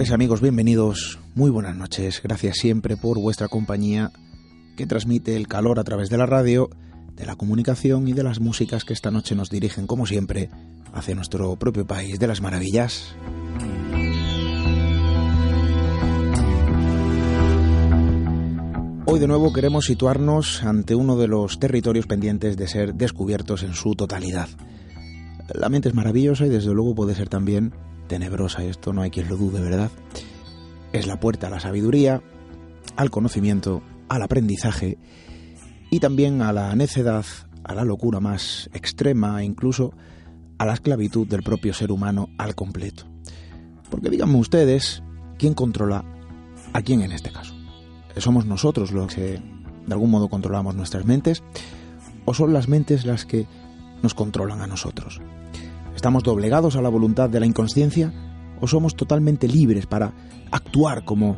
Estáis amigos? Bienvenidos. Muy buenas noches. Gracias siempre por vuestra compañía que transmite el calor a través de la radio, de la comunicación y de las músicas que esta noche nos dirigen, como siempre, hacia nuestro propio país de las maravillas. Hoy de nuevo queremos situarnos ante uno de los territorios pendientes de ser descubiertos en su totalidad. La mente es maravillosa y desde luego puede ser también tenebrosa, esto no hay quien lo dude, ¿verdad? Es la puerta a la sabiduría, al conocimiento, al aprendizaje y también a la necedad, a la locura más extrema e incluso a la esclavitud del propio ser humano al completo. Porque díganme ustedes, ¿quién controla a quién en este caso? ¿Somos nosotros los que de algún modo controlamos nuestras mentes? ¿O son las mentes las que nos controlan a nosotros? ¿Estamos doblegados a la voluntad de la inconsciencia? ¿O somos totalmente libres para actuar como,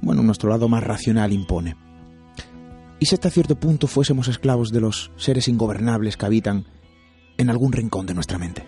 bueno, nuestro lado más racional impone? ¿Y si hasta cierto punto fuésemos esclavos de los seres ingobernables que habitan en algún rincón de nuestra mente?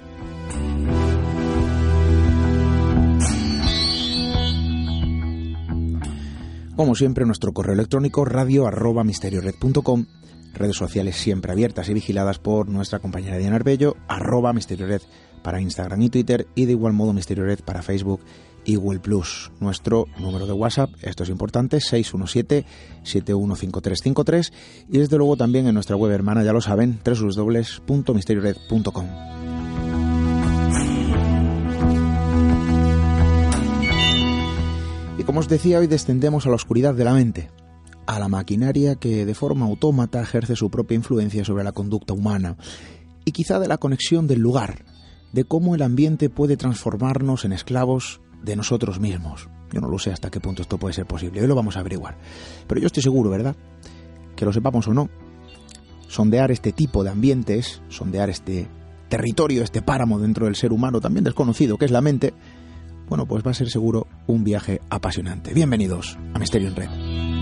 Como siempre, nuestro correo electrónico radio arroba misteriored.com, redes sociales siempre abiertas y vigiladas por nuestra compañera Diana Arbello, arroba misteriored para Instagram y Twitter y de igual modo misteriored para Facebook y Google Plus. Nuestro número de WhatsApp, esto es importante, 617-715353 y desde luego también en nuestra web hermana, ya lo saben, www.misteriored.com. Y como os decía, hoy descendemos a la oscuridad de la mente, a la maquinaria que de forma autómata ejerce su propia influencia sobre la conducta humana, y quizá de la conexión del lugar, de cómo el ambiente puede transformarnos en esclavos de nosotros mismos. Yo no lo sé hasta qué punto esto puede ser posible, hoy lo vamos a averiguar. Pero yo estoy seguro, ¿verdad? Que lo sepamos o no, sondear este tipo de ambientes, sondear este territorio, este páramo dentro del ser humano también desconocido que es la mente, bueno, pues va a ser seguro un viaje apasionante. Bienvenidos a Misterio en Red.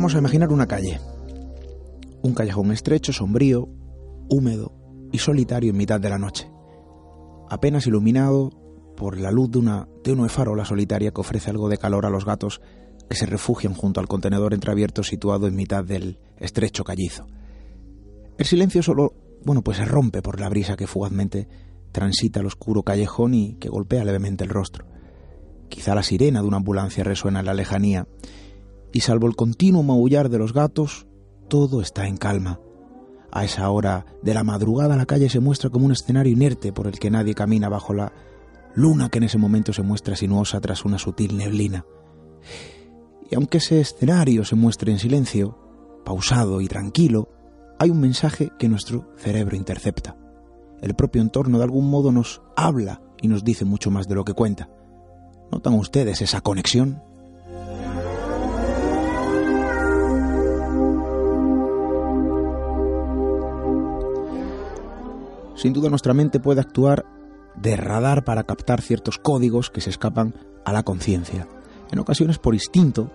Vamos a imaginar una calle. Un callejón estrecho, sombrío, húmedo y solitario en mitad de la noche. Apenas iluminado por la luz de una tenue farola solitaria que ofrece algo de calor a los gatos que se refugian junto al contenedor entreabierto situado en mitad del estrecho callizo. El silencio solo, bueno, pues se rompe por la brisa que fugazmente transita el oscuro callejón y que golpea levemente el rostro. Quizá la sirena de una ambulancia resuena en la lejanía, y salvo el continuo maullar de los gatos, todo está en calma. A esa hora de la madrugada la calle se muestra como un escenario inerte por el que nadie camina bajo la luna que en ese momento se muestra sinuosa tras una sutil neblina. Y aunque ese escenario se muestre en silencio, pausado y tranquilo, hay un mensaje que nuestro cerebro intercepta. El propio entorno de algún modo nos habla y nos dice mucho más de lo que cuenta. ¿Notan ustedes esa conexión? Sin duda nuestra mente puede actuar de radar para captar ciertos códigos que se escapan a la conciencia, en ocasiones por instinto,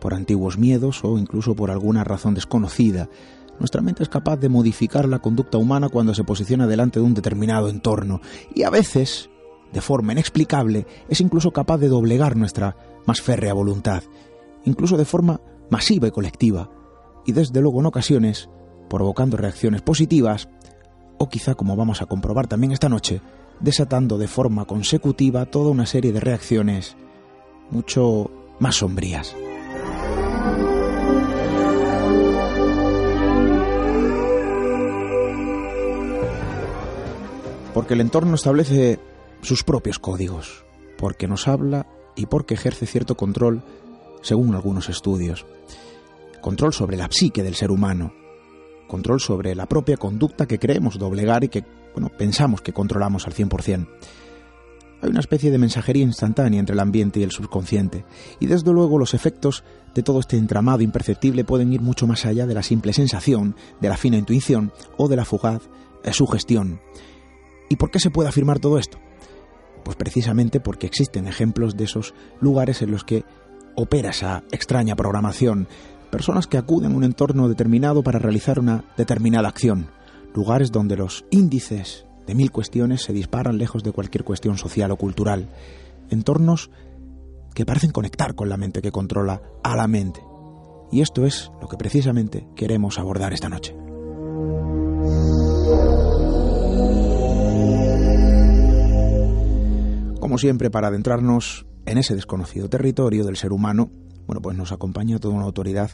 por antiguos miedos o incluso por alguna razón desconocida. Nuestra mente es capaz de modificar la conducta humana cuando se posiciona delante de un determinado entorno y a veces, de forma inexplicable, es incluso capaz de doblegar nuestra más férrea voluntad, incluso de forma masiva y colectiva, y desde luego en ocasiones provocando reacciones positivas o quizá como vamos a comprobar también esta noche, desatando de forma consecutiva toda una serie de reacciones mucho más sombrías. Porque el entorno establece sus propios códigos, porque nos habla y porque ejerce cierto control, según algunos estudios. Control sobre la psique del ser humano, control sobre la propia conducta que creemos doblegar y que, bueno, pensamos que controlamos al 100%. Hay una especie de mensajería instantánea entre el ambiente y el subconsciente, y desde luego los efectos de todo este entramado imperceptible pueden ir mucho más allá de la simple sensación, de la fina intuición o de la fugaz eh, sugestión. ¿Y por qué se puede afirmar todo esto? Pues precisamente porque existen ejemplos de esos lugares en los que opera esa extraña programación, personas que acuden a un entorno determinado para realizar una determinada acción, lugares donde los índices de mil cuestiones se disparan lejos de cualquier cuestión social o cultural, entornos que parecen conectar con la mente que controla a la mente. Y esto es lo que precisamente queremos abordar esta noche. Como siempre, para adentrarnos en ese desconocido territorio del ser humano, bueno, pues nos acompaña toda una autoridad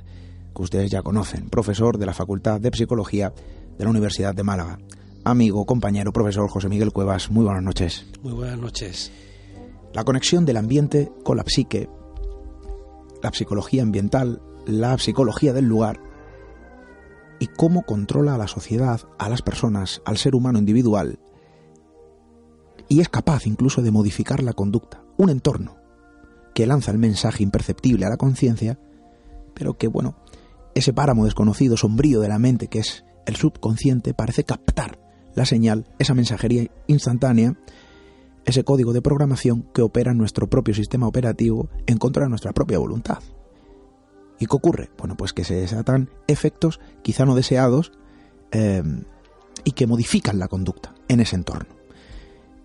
que ustedes ya conocen, profesor de la Facultad de Psicología de la Universidad de Málaga. Amigo, compañero, profesor José Miguel Cuevas, muy buenas noches. Muy buenas noches. La conexión del ambiente con la psique, la psicología ambiental, la psicología del lugar y cómo controla a la sociedad, a las personas, al ser humano individual y es capaz incluso de modificar la conducta, un entorno que lanza el mensaje imperceptible a la conciencia, pero que, bueno, ese páramo desconocido, sombrío de la mente que es el subconsciente, parece captar la señal, esa mensajería instantánea, ese código de programación que opera en nuestro propio sistema operativo en contra de nuestra propia voluntad. ¿Y qué ocurre? Bueno, pues que se desatan efectos quizá no deseados eh, y que modifican la conducta en ese entorno.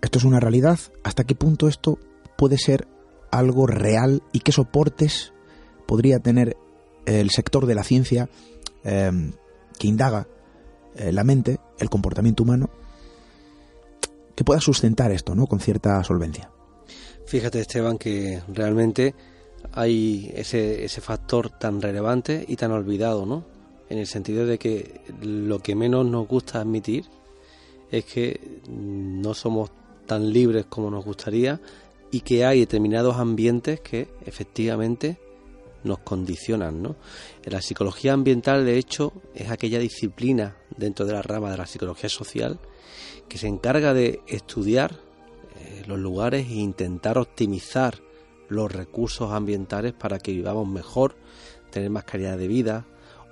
Esto es una realidad. ¿Hasta qué punto esto puede ser algo real y qué soportes podría tener el sector de la ciencia em, que indaga eh, la mente, el comportamiento humano, que pueda sustentar esto, ¿no? Con cierta solvencia. Fíjate, Esteban, que realmente hay ese, ese factor tan relevante y tan olvidado, ¿no? En el sentido de que lo que menos nos gusta admitir es que no somos tan libres como nos gustaría y que hay determinados ambientes que efectivamente nos condicionan. ¿no? La psicología ambiental, de hecho, es aquella disciplina dentro de la rama de la psicología social que se encarga de estudiar eh, los lugares e intentar optimizar los recursos ambientales para que vivamos mejor, tener más calidad de vida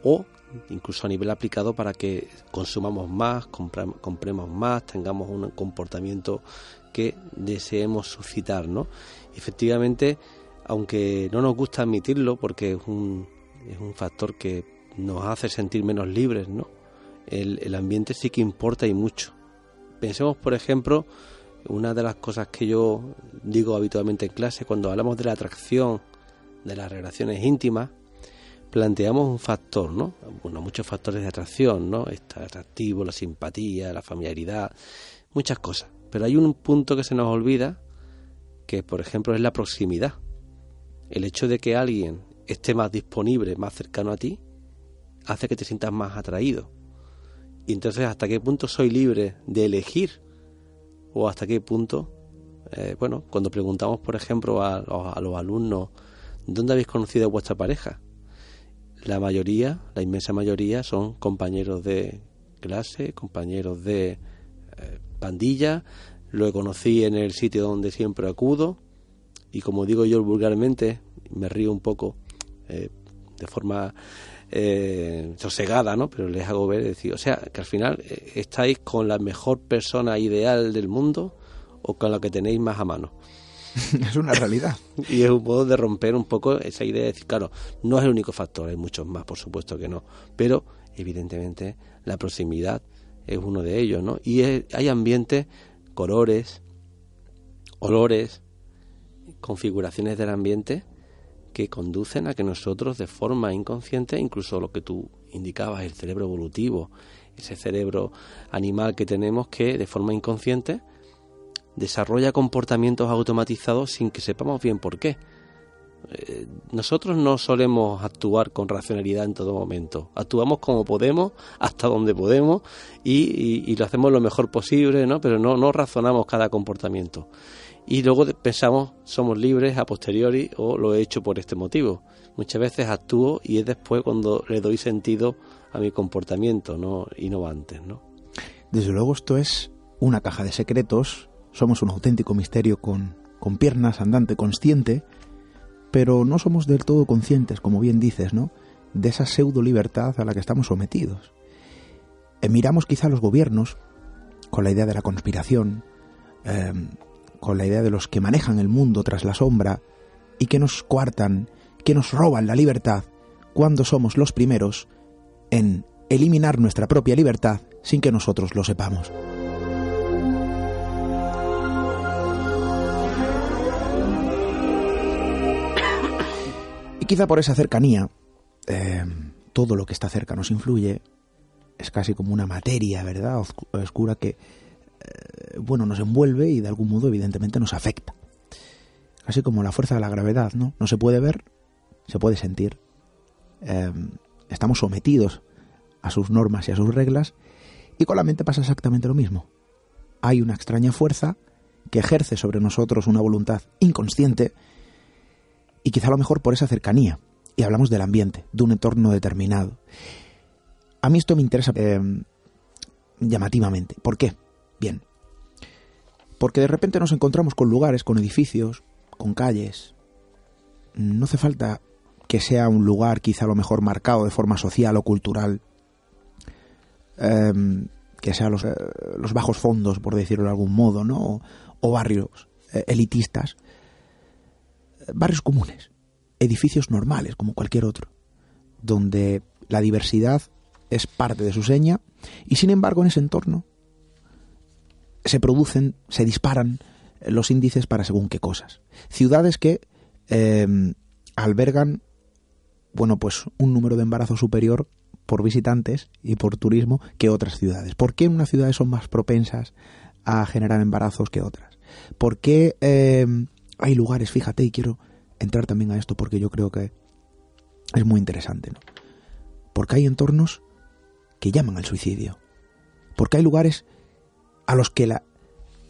o incluso a nivel aplicado para que consumamos más, compremos más, tengamos un comportamiento que deseemos suscitar, ¿no? Efectivamente, aunque no nos gusta admitirlo, porque es un, es un factor que nos hace sentir menos libres, ¿no? El, el ambiente sí que importa y mucho. Pensemos, por ejemplo, una de las cosas que yo digo habitualmente en clase, cuando hablamos de la atracción, de las relaciones íntimas, planteamos un factor, ¿no? Bueno, muchos factores de atracción, ¿no? Está atractivo, la simpatía, la familiaridad, muchas cosas. Pero hay un punto que se nos olvida, que por ejemplo es la proximidad. El hecho de que alguien esté más disponible, más cercano a ti, hace que te sientas más atraído. Y entonces, ¿hasta qué punto soy libre de elegir? ¿O hasta qué punto? Eh, bueno, cuando preguntamos, por ejemplo, a, los alumnos, ¿dónde habéis conocido a vuestra pareja? la mayoría, la inmensa mayoría, son compañeros de clase, compañeros de pandilla. Lo conocí en el sitio donde siempre acudo y como digo yo vulgarmente, me río un poco eh, de forma eh, sosegada, ¿no? Pero les hago ver, decir, o sea, que al final eh, estáis con la mejor persona ideal del mundo o con la que tenéis más a mano. es una realidad. y es un modo de romper un poco esa idea de decir, claro, no es el único factor, hay muchos más, por supuesto que no, pero evidentemente la proximidad es uno de ellos, ¿no? Y hay ambientes, colores, olores, configuraciones del ambiente que conducen a que nosotros de forma inconsciente, incluso lo que tú indicabas, el cerebro evolutivo, ese cerebro animal que tenemos que de forma inconsciente desarrolla comportamientos automatizados sin que sepamos bien por qué. Eh, nosotros no solemos actuar con racionalidad en todo momento. Actuamos como podemos, hasta donde podemos y, lo hacemos lo mejor posible, ¿no? Pero no, razonamos cada comportamiento. Y luego pensamos, somos libres a posteriori o lo he hecho por este motivo. Muchas veces actúo y es después cuando le doy sentido a mi comportamiento, ¿no? Y no antes, ¿no? Desde luego esto es una caja de secretos somos un auténtico misterio con piernas, andante, consciente, pero no somos del todo conscientes, como bien dices, ¿no? De esa pseudo libertad a la que estamos sometidos. Eh, miramos quizá a los gobiernos con la idea de la conspiración, em, con la idea de los que manejan el mundo tras la sombra y que nos coartan, que nos roban la libertad, cuando somos los primeros en eliminar nuestra propia libertad sin que nosotros lo sepamos. Quizá por esa cercanía, eh, todo lo que está cerca nos influye, es casi como una materia, ¿verdad?, oscura que, eh, bueno, nos envuelve y de algún modo evidentemente nos afecta. Casi como la fuerza de la gravedad, ¿no? No se puede ver, se puede sentir. Eh, estamos sometidos a sus normas y a sus reglas y con la mente pasa exactamente lo mismo. Hay una extraña fuerza que ejerce sobre nosotros una voluntad inconsciente y quizá a lo mejor por esa cercanía. Y hablamos del ambiente, de un entorno determinado. A mí esto me interesa eh, llamativamente. ¿Por qué? Bien. Porque de repente nos encontramos con lugares, con edificios, con calles. No hace falta que sea un lugar quizá a lo mejor marcado de forma social o cultural. Em, que sea los, eh, los, bajos fondos, por decirlo de algún modo, ¿no? O, barrios eh, elitistas barrios comunes, edificios normales como cualquier otro, donde la diversidad es parte de su seña y sin embargo en ese entorno se producen, se disparan los índices para según qué cosas. Ciudades que em, albergan, bueno, pues un número de embarazos superior por visitantes y por turismo que otras ciudades. ¿Por qué unas ciudades son más propensas a generar embarazos que otras? ¿Por qué em, hay lugares, fíjate, y quiero entrar también a esto porque yo creo que es muy interesante, ¿no? Porque hay entornos que llaman al suicidio. Porque hay lugares a los que la,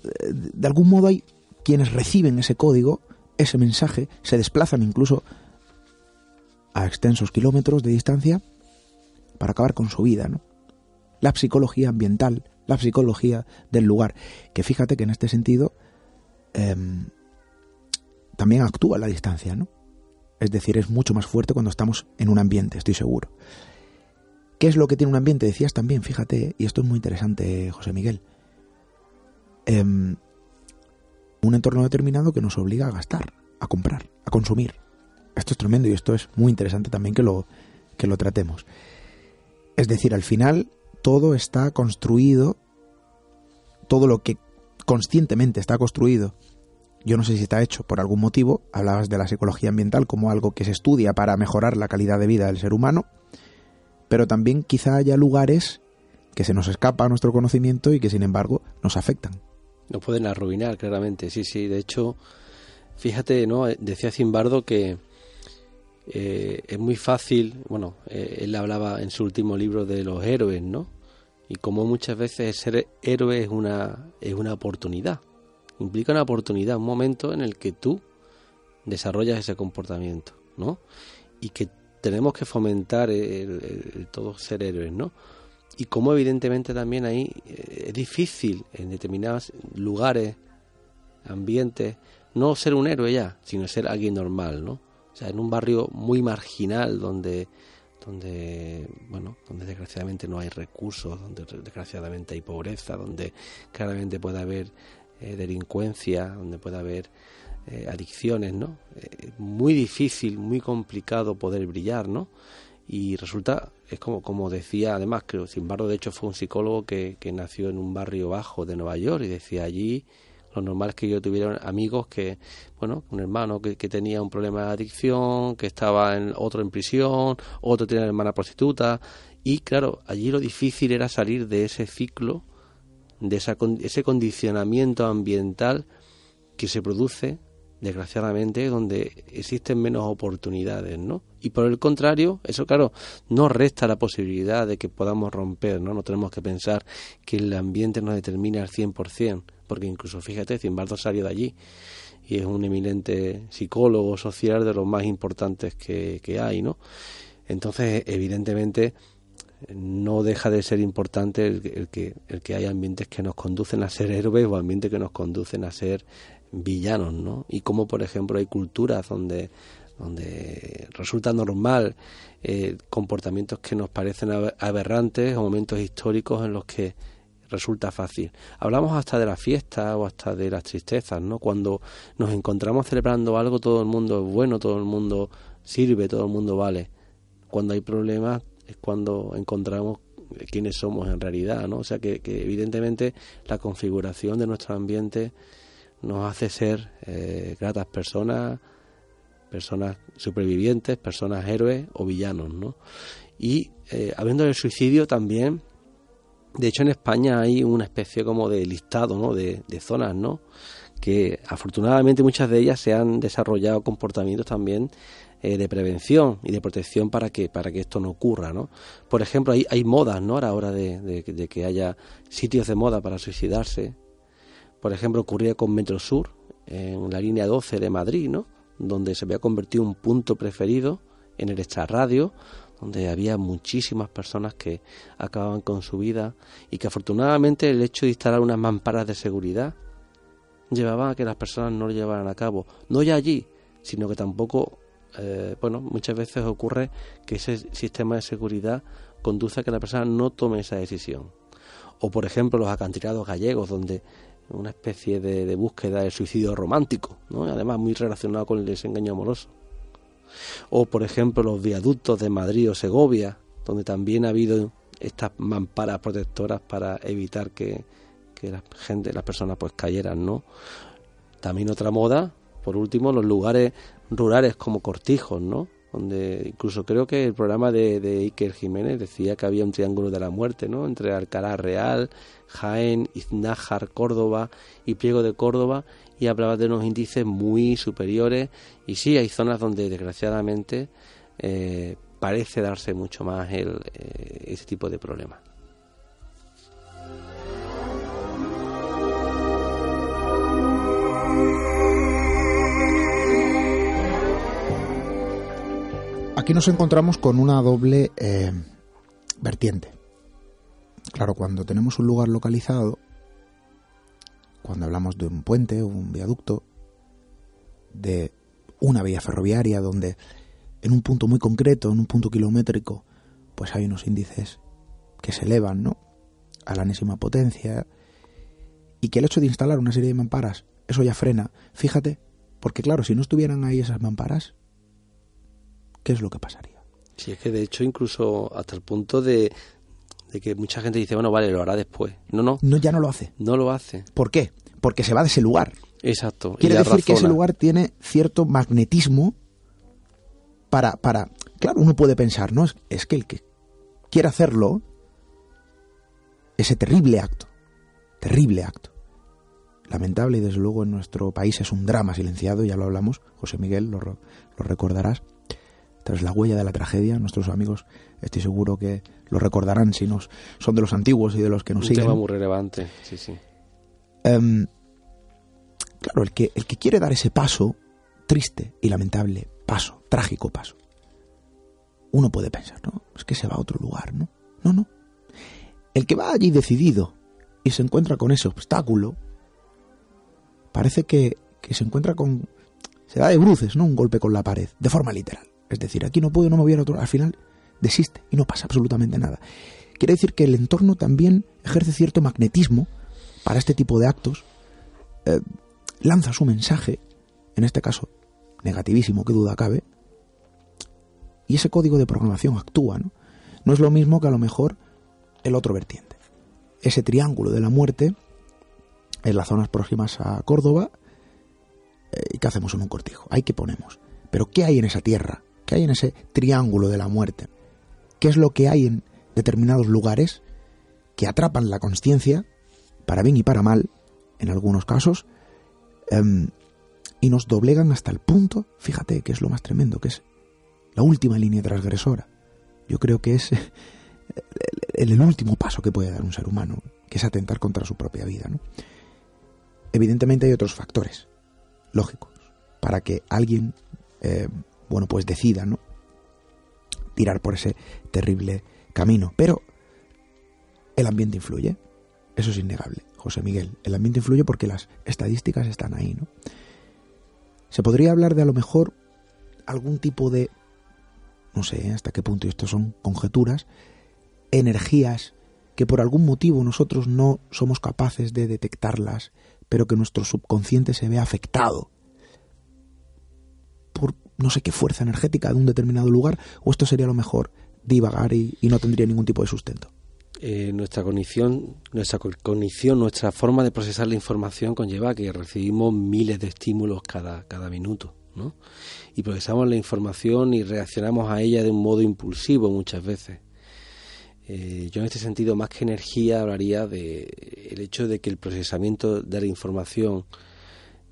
de algún modo hay quienes reciben ese código, ese mensaje, se desplazan incluso a extensos kilómetros de distancia para acabar con su vida, ¿no? La psicología ambiental, la psicología del lugar, que fíjate que en este sentido em, también actúa la distancia, ¿no? Es decir, es mucho más fuerte cuando estamos en un ambiente, estoy seguro. ¿Qué es lo que tiene un ambiente? Decías también, fíjate, y esto es muy interesante, José Miguel. Em, un entorno determinado que nos obliga a gastar, a comprar, a consumir. Esto es tremendo y esto es muy interesante también que lo, que lo tratemos. Es decir, al final todo está construido, todo lo que conscientemente está construido, yo no sé si está hecho por algún motivo, hablabas de la psicología ambiental como algo que se estudia para mejorar la calidad de vida del ser humano, pero también quizá haya lugares que se nos escapa a nuestro conocimiento y que sin embargo nos afectan. Nos pueden arruinar, claramente, sí, sí. De hecho, fíjate, ¿no? Decía Zimbardo que eh, es muy fácil, bueno, eh, él hablaba en su último libro de los héroes, ¿no? Y como muchas veces ser héroe es una, es una oportunidad, implica una oportunidad, un momento en el que tú desarrollas ese comportamiento, ¿no? Y que tenemos que fomentar el, todo ser héroes, ¿no? Y como evidentemente también ahí eh, es difícil en determinados lugares, ambientes, no ser un héroe ya, sino ser alguien normal, ¿no? O sea, en un barrio muy marginal donde donde bueno donde desgraciadamente no hay recursos donde desgraciadamente hay pobreza donde claramente puede haber eh, delincuencia donde puede haber eh, adicciones no eh, muy difícil muy complicado poder brillar no y resulta es como como decía además creo sin embargo de hecho fue un psicólogo que, que nació en un barrio bajo de Nueva York y decía allí lo normal es que yo tuviera amigos que, bueno, un hermano que, tenía un problema de adicción, que estaba en otro en prisión, otro tenía una hermana prostituta, y claro, allí lo difícil era salir de ese ciclo, de esa, ese condicionamiento ambiental que se produce, desgraciadamente, donde existen menos oportunidades, ¿no? Y por el contrario, eso claro, no resta la posibilidad de que podamos romper, ¿no? No tenemos que pensar que el ambiente nos determina al 100%, porque incluso fíjate, Zimbardo salió de allí y es un eminente psicólogo social de los más importantes que, hay, ¿no? Entonces, evidentemente, no deja de ser importante el, que, el que hay ambientes que nos conducen a ser héroes o ambientes que nos conducen a ser villanos, ¿no? Y como, por ejemplo, hay culturas donde, donde resulta normal eh, comportamientos que nos parecen aberrantes o momentos históricos en los que resulta fácil. Hablamos hasta de la fiesta o hasta de las tristezas, ¿no? Cuando nos encontramos celebrando algo, todo el mundo es bueno, todo el mundo sirve, todo el mundo vale. Cuando hay problemas es cuando encontramos quiénes somos en realidad, ¿no? O sea que, evidentemente la configuración de nuestro ambiente nos hace ser eh, gratas personas, personas supervivientes, personas héroes o villanos, ¿no? Y eh, habiendo del suicidio también de hecho, en España hay una especie como de listado, ¿no? De, zonas, ¿no? Que afortunadamente muchas de ellas se han desarrollado comportamientos también eh, de prevención y de protección para que para que esto no ocurra, ¿no? Por ejemplo, hay, hay modas, ¿no? A la hora de, de, que haya sitios de moda para suicidarse. Por ejemplo, ocurría con Metrosur, en la línea 12 de Madrid, ¿no? Donde se había convertido un punto preferido en el extrarradio donde había muchísimas personas que acababan con su vida y que afortunadamente el hecho de instalar unas mamparas de seguridad llevaba a que las personas no lo llevaran a cabo. No ya allí, sino que tampoco, eh, bueno, muchas veces ocurre que ese sistema de seguridad conduce a que la persona no tome esa decisión. O por ejemplo los acantilados gallegos, donde una especie de, búsqueda del suicidio romántico, ¿no? además muy relacionado con el desengaño amoroso o por ejemplo los viaductos de Madrid o Segovia, donde también ha habido estas mamparas protectoras para evitar que, la gente, las personas pues cayeran, ¿no? También otra moda, por último, los lugares rurales como cortijos, ¿no? donde incluso creo que el programa de, Iker Jiménez decía que había un triángulo de la muerte, ¿no? Entre Alcalá Real, Jaén, Iznájar, Córdoba y Pliego de Córdoba y hablaba de unos índices muy superiores y sí hay zonas donde desgraciadamente eh, parece darse mucho más el, eh, ese tipo de problemas. Aquí nos encontramos con una doble eh, vertiente. Claro, cuando tenemos un lugar localizado, cuando hablamos de un puente un viaducto, de una vía ferroviaria donde en un punto muy concreto, en un punto kilométrico, pues hay unos índices que se elevan, ¿no? A la enésima potencia. Y que el hecho de instalar una serie de mamparas, eso ya frena. Fíjate, porque claro, si no estuvieran ahí esas mamparas, ¿qué es lo que pasaría? Sí, es que de hecho incluso hasta el punto de, de que mucha gente dice, bueno, vale, lo hará después. No, no. No, ya no lo hace. No lo hace. ¿Por qué? Porque se va de ese lugar. Exacto. Quiere decir que ese lugar tiene cierto magnetismo para, para... Claro, uno puede pensar, ¿no? Es, es que el que quiere hacerlo, ese terrible acto, terrible acto, lamentable y desde luego en nuestro país es un drama silenciado, ya lo hablamos, José Miguel, lo, lo recordarás, tras la huella de la tragedia, nuestros amigos estoy seguro que lo recordarán si nos son de los antiguos y de los que nos siguen. Un tema muy relevante, sí, sí. Um, claro, el que, el que quiere dar ese paso, triste y lamentable paso, trágico paso, uno puede pensar, ¿no? Es que se va a otro lugar, ¿no? No, no. El que va allí decidido y se encuentra con ese obstáculo, parece que, que se encuentra con... Se da de bruces, ¿no? Un golpe con la pared, de forma literal. Es decir, aquí no puedo, no me voy a otro... Al final desiste y no pasa absolutamente nada. Quiere decir que el entorno también ejerce cierto magnetismo para este tipo de actos, eh, lanza su mensaje, en este caso negativísimo, que duda cabe, y ese código de programación actúa, ¿no? No es lo mismo que a lo mejor el otro vertiente. Ese triángulo de la muerte en las zonas próximas a Córdoba, eh, ¿y qué hacemos en un cortijo? Ahí que ponemos. Pero ¿qué hay en esa tierra? ¿Qué hay en ese triángulo de la muerte? ¿Qué es lo que hay en determinados lugares que atrapan la conciencia, para bien y para mal, en algunos casos, em, y nos doblegan hasta el punto, fíjate que es lo más tremendo, que es la última línea transgresora. Yo creo que es el, último paso que puede dar un ser humano, que es atentar contra su propia vida. ¿no? Evidentemente hay otros factores lógicos para que alguien, eh, bueno, pues decida, ¿no? Tirar por ese terrible camino. Pero el ambiente influye, eso es innegable, José Miguel. El ambiente influye porque las estadísticas están ahí, ¿no? Se podría hablar de a lo mejor algún tipo de no sé hasta qué punto, esto son conjeturas, energías que por algún motivo nosotros no somos capaces de detectarlas, pero que nuestro subconsciente se ve afectado no sé qué fuerza energética de un determinado lugar, o esto sería lo mejor divagar y, no tendría ningún tipo de sustento. Eh, nuestra cognición, nuestra cognición, nuestra forma de procesar la información conlleva que recibimos miles de estímulos cada, cada minuto. ¿no? Y procesamos la información y reaccionamos a ella de un modo impulsivo muchas veces. Eh, yo en este sentido, más que energía, hablaría de el hecho de que el procesamiento de la información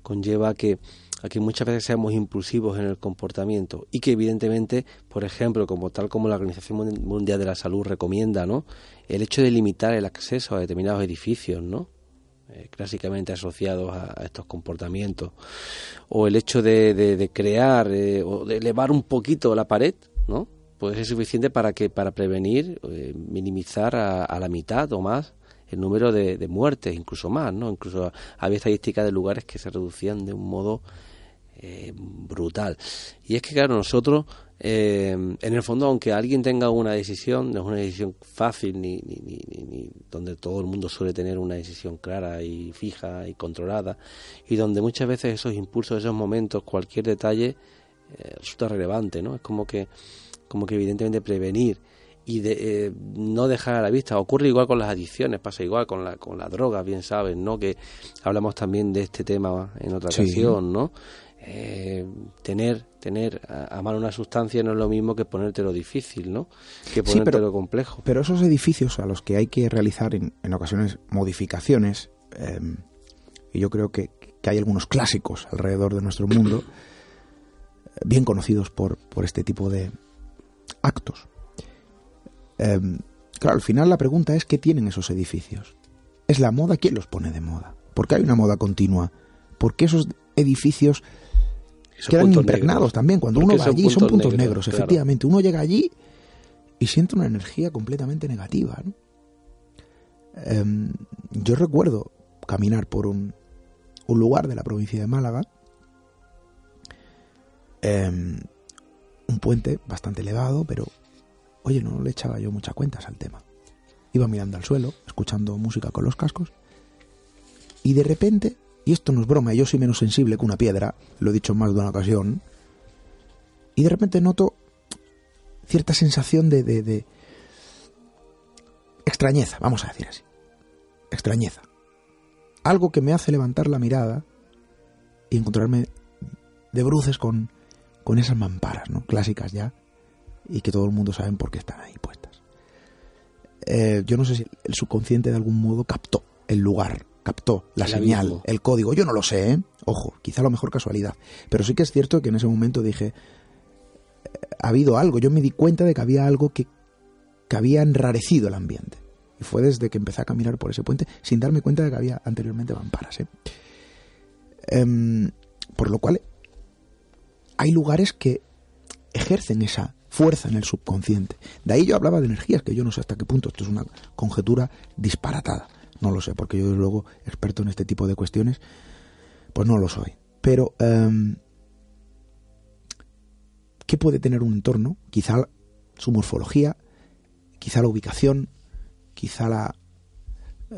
conlleva que, a que muchas veces seamos impulsivos en el comportamiento y que evidentemente, por ejemplo, como tal como la Organización Mundial de la Salud recomienda, ¿no? El hecho de limitar el acceso a determinados edificios, ¿no? Eh, clásicamente asociados a, estos comportamientos, o el hecho de crear eh, o de elevar un poquito la pared, ¿no? Puede ser suficiente para que para prevenir, eh, minimizar a, a, la mitad o más el número de, de, muertes, incluso más, ¿no? Incluso había estadísticas de lugares que se reducían de un modo eh, brutal. Y es que, claro, nosotros, eh, en el fondo, aunque alguien tenga una decisión, no es una decisión fácil ni, ni, ni, ni, donde todo el mundo suele tener una decisión clara y fija y controlada, y donde muchas veces esos impulsos, esos momentos, cualquier detalle eh, resulta relevante, ¿no? Es como que, como que evidentemente prevenir y de, eh, no dejar a la vista. Ocurre igual con las adicciones, pasa igual con la, con la droga, bien sabes, ¿no? Que hablamos también de este tema en otra sí. ocasión, ¿no? Eh, tener tener a, a, mano una sustancia no es lo mismo que ponértelo difícil, ¿no? Que ponértelo sí, pero, complejo. Pero esos edificios a los que hay que realizar en, en ocasiones modificaciones, eh, y yo creo que, que, hay algunos clásicos alrededor de nuestro mundo, bien conocidos por, por este tipo de actos. Eh, claro, al final la pregunta es ¿qué tienen esos edificios? ¿Es la moda? ¿Quién los pone de moda? ¿Por qué hay una moda continua? ¿Por qué esos edificios quedan impregnados negros. también. Cuando uno va allí puntos son puntos negros, negros claro. efectivamente. Uno llega allí y siente una energía completamente negativa. ¿no? Eh, yo recuerdo caminar por un, un, lugar de la provincia de Málaga, eh, un puente bastante elevado, pero oye, no le echaba yo muchas cuentas al tema. Iba mirando al suelo, escuchando música con los cascos, y de repente y esto no es broma, yo soy menos sensible que una piedra, lo he dicho más de una ocasión, y de repente noto cierta sensación de, de, de extrañeza, vamos a decir así. Extrañeza. Algo que me hace levantar la mirada y encontrarme de bruces con, con esas mamparas, ¿no? Clásicas ya, y que todo el mundo sabe por qué están ahí puestas. Eh, yo no sé si el subconsciente de algún modo captó el lugar, captó la El señal, abismo. el código. Yo no lo sé, ¿eh? Ojo, quizá a lo mejor casualidad. Pero sí que es cierto que en ese momento dije, ha habido algo. Yo me di cuenta de que había algo que, que había enrarecido el ambiente. Y fue desde que empecé a caminar por ese puente sin darme cuenta de que había anteriormente mamparas. ¿eh? Em, por lo cual, hay lugares que ejercen esa fuerza en el subconsciente. De ahí yo hablaba de energías, que yo no sé hasta qué punto, esto es una conjetura disparatada. No lo sé, porque yo, desde luego, experto en este tipo de cuestiones, pues no lo soy. Pero, em, ¿qué puede tener un entorno? Quizá su morfología, quizá la ubicación, quizá la,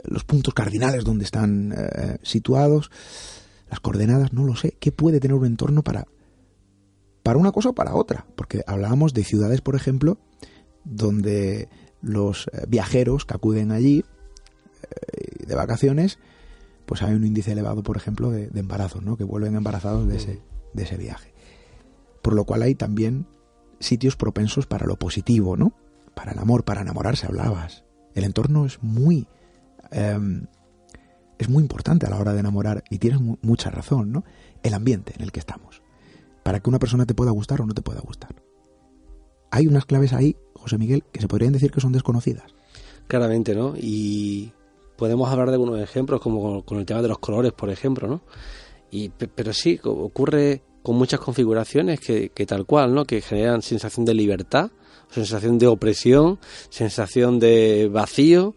los puntos cardinales donde están eh, situados, las coordenadas, no lo sé. ¿Qué puede tener un entorno para, para una cosa o para otra? Porque hablábamos de ciudades, por ejemplo, donde los eh, viajeros que acuden allí de vacaciones, pues hay un índice elevado, por ejemplo, de, embarazos, ¿no? Que vuelven embarazados de ese, de ese viaje. Por lo cual hay también sitios propensos para lo positivo, ¿no? Para el amor, para enamorarse, hablabas. El entorno es muy em, es muy importante a la hora de enamorar y tienes mu- mucha razón, ¿no? El ambiente en el que estamos. Para que una persona te pueda gustar o no te pueda gustar. Hay unas claves ahí, José Miguel, que se podrían decir que son desconocidas. Claramente, ¿no? Y podemos hablar de algunos ejemplos, como con, el tema de los colores, por ejemplo, ¿no? Y, pe- pero sí, ocurre con muchas configuraciones que, que tal cual, ¿no? Que generan sensación de libertad, sensación de opresión, sensación de vacío,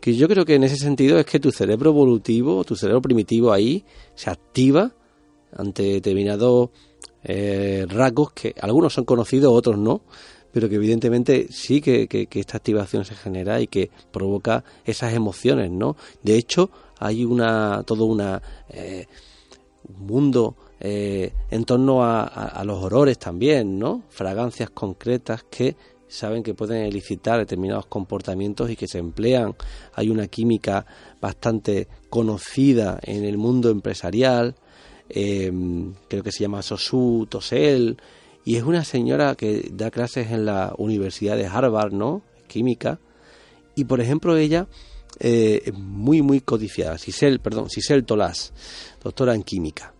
que yo creo que en ese sentido es que tu cerebro evolutivo, tu cerebro primitivo ahí, se activa ante determinados eh, rasgos que algunos son conocidos, otros no, pero que evidentemente sí que, que- que esta activación se genera y que provoca esas emociones, ¿no? De hecho, hay una todo una eh, un mundo eh, en torno a, a- los olores también, ¿no? Fragancias concretas que saben que pueden elicitar determinados comportamientos y que se emplean. Hay una química bastante conocida en el mundo empresarial, eh, creo que se llama Sosu Tosel, y es una señora que da clases en la Universidad de Harvard, ¿no? Química, y por ejemplo ella eh, es muy muy codiciada, Sisel, perdón, Sisel Tolás, doctora en química.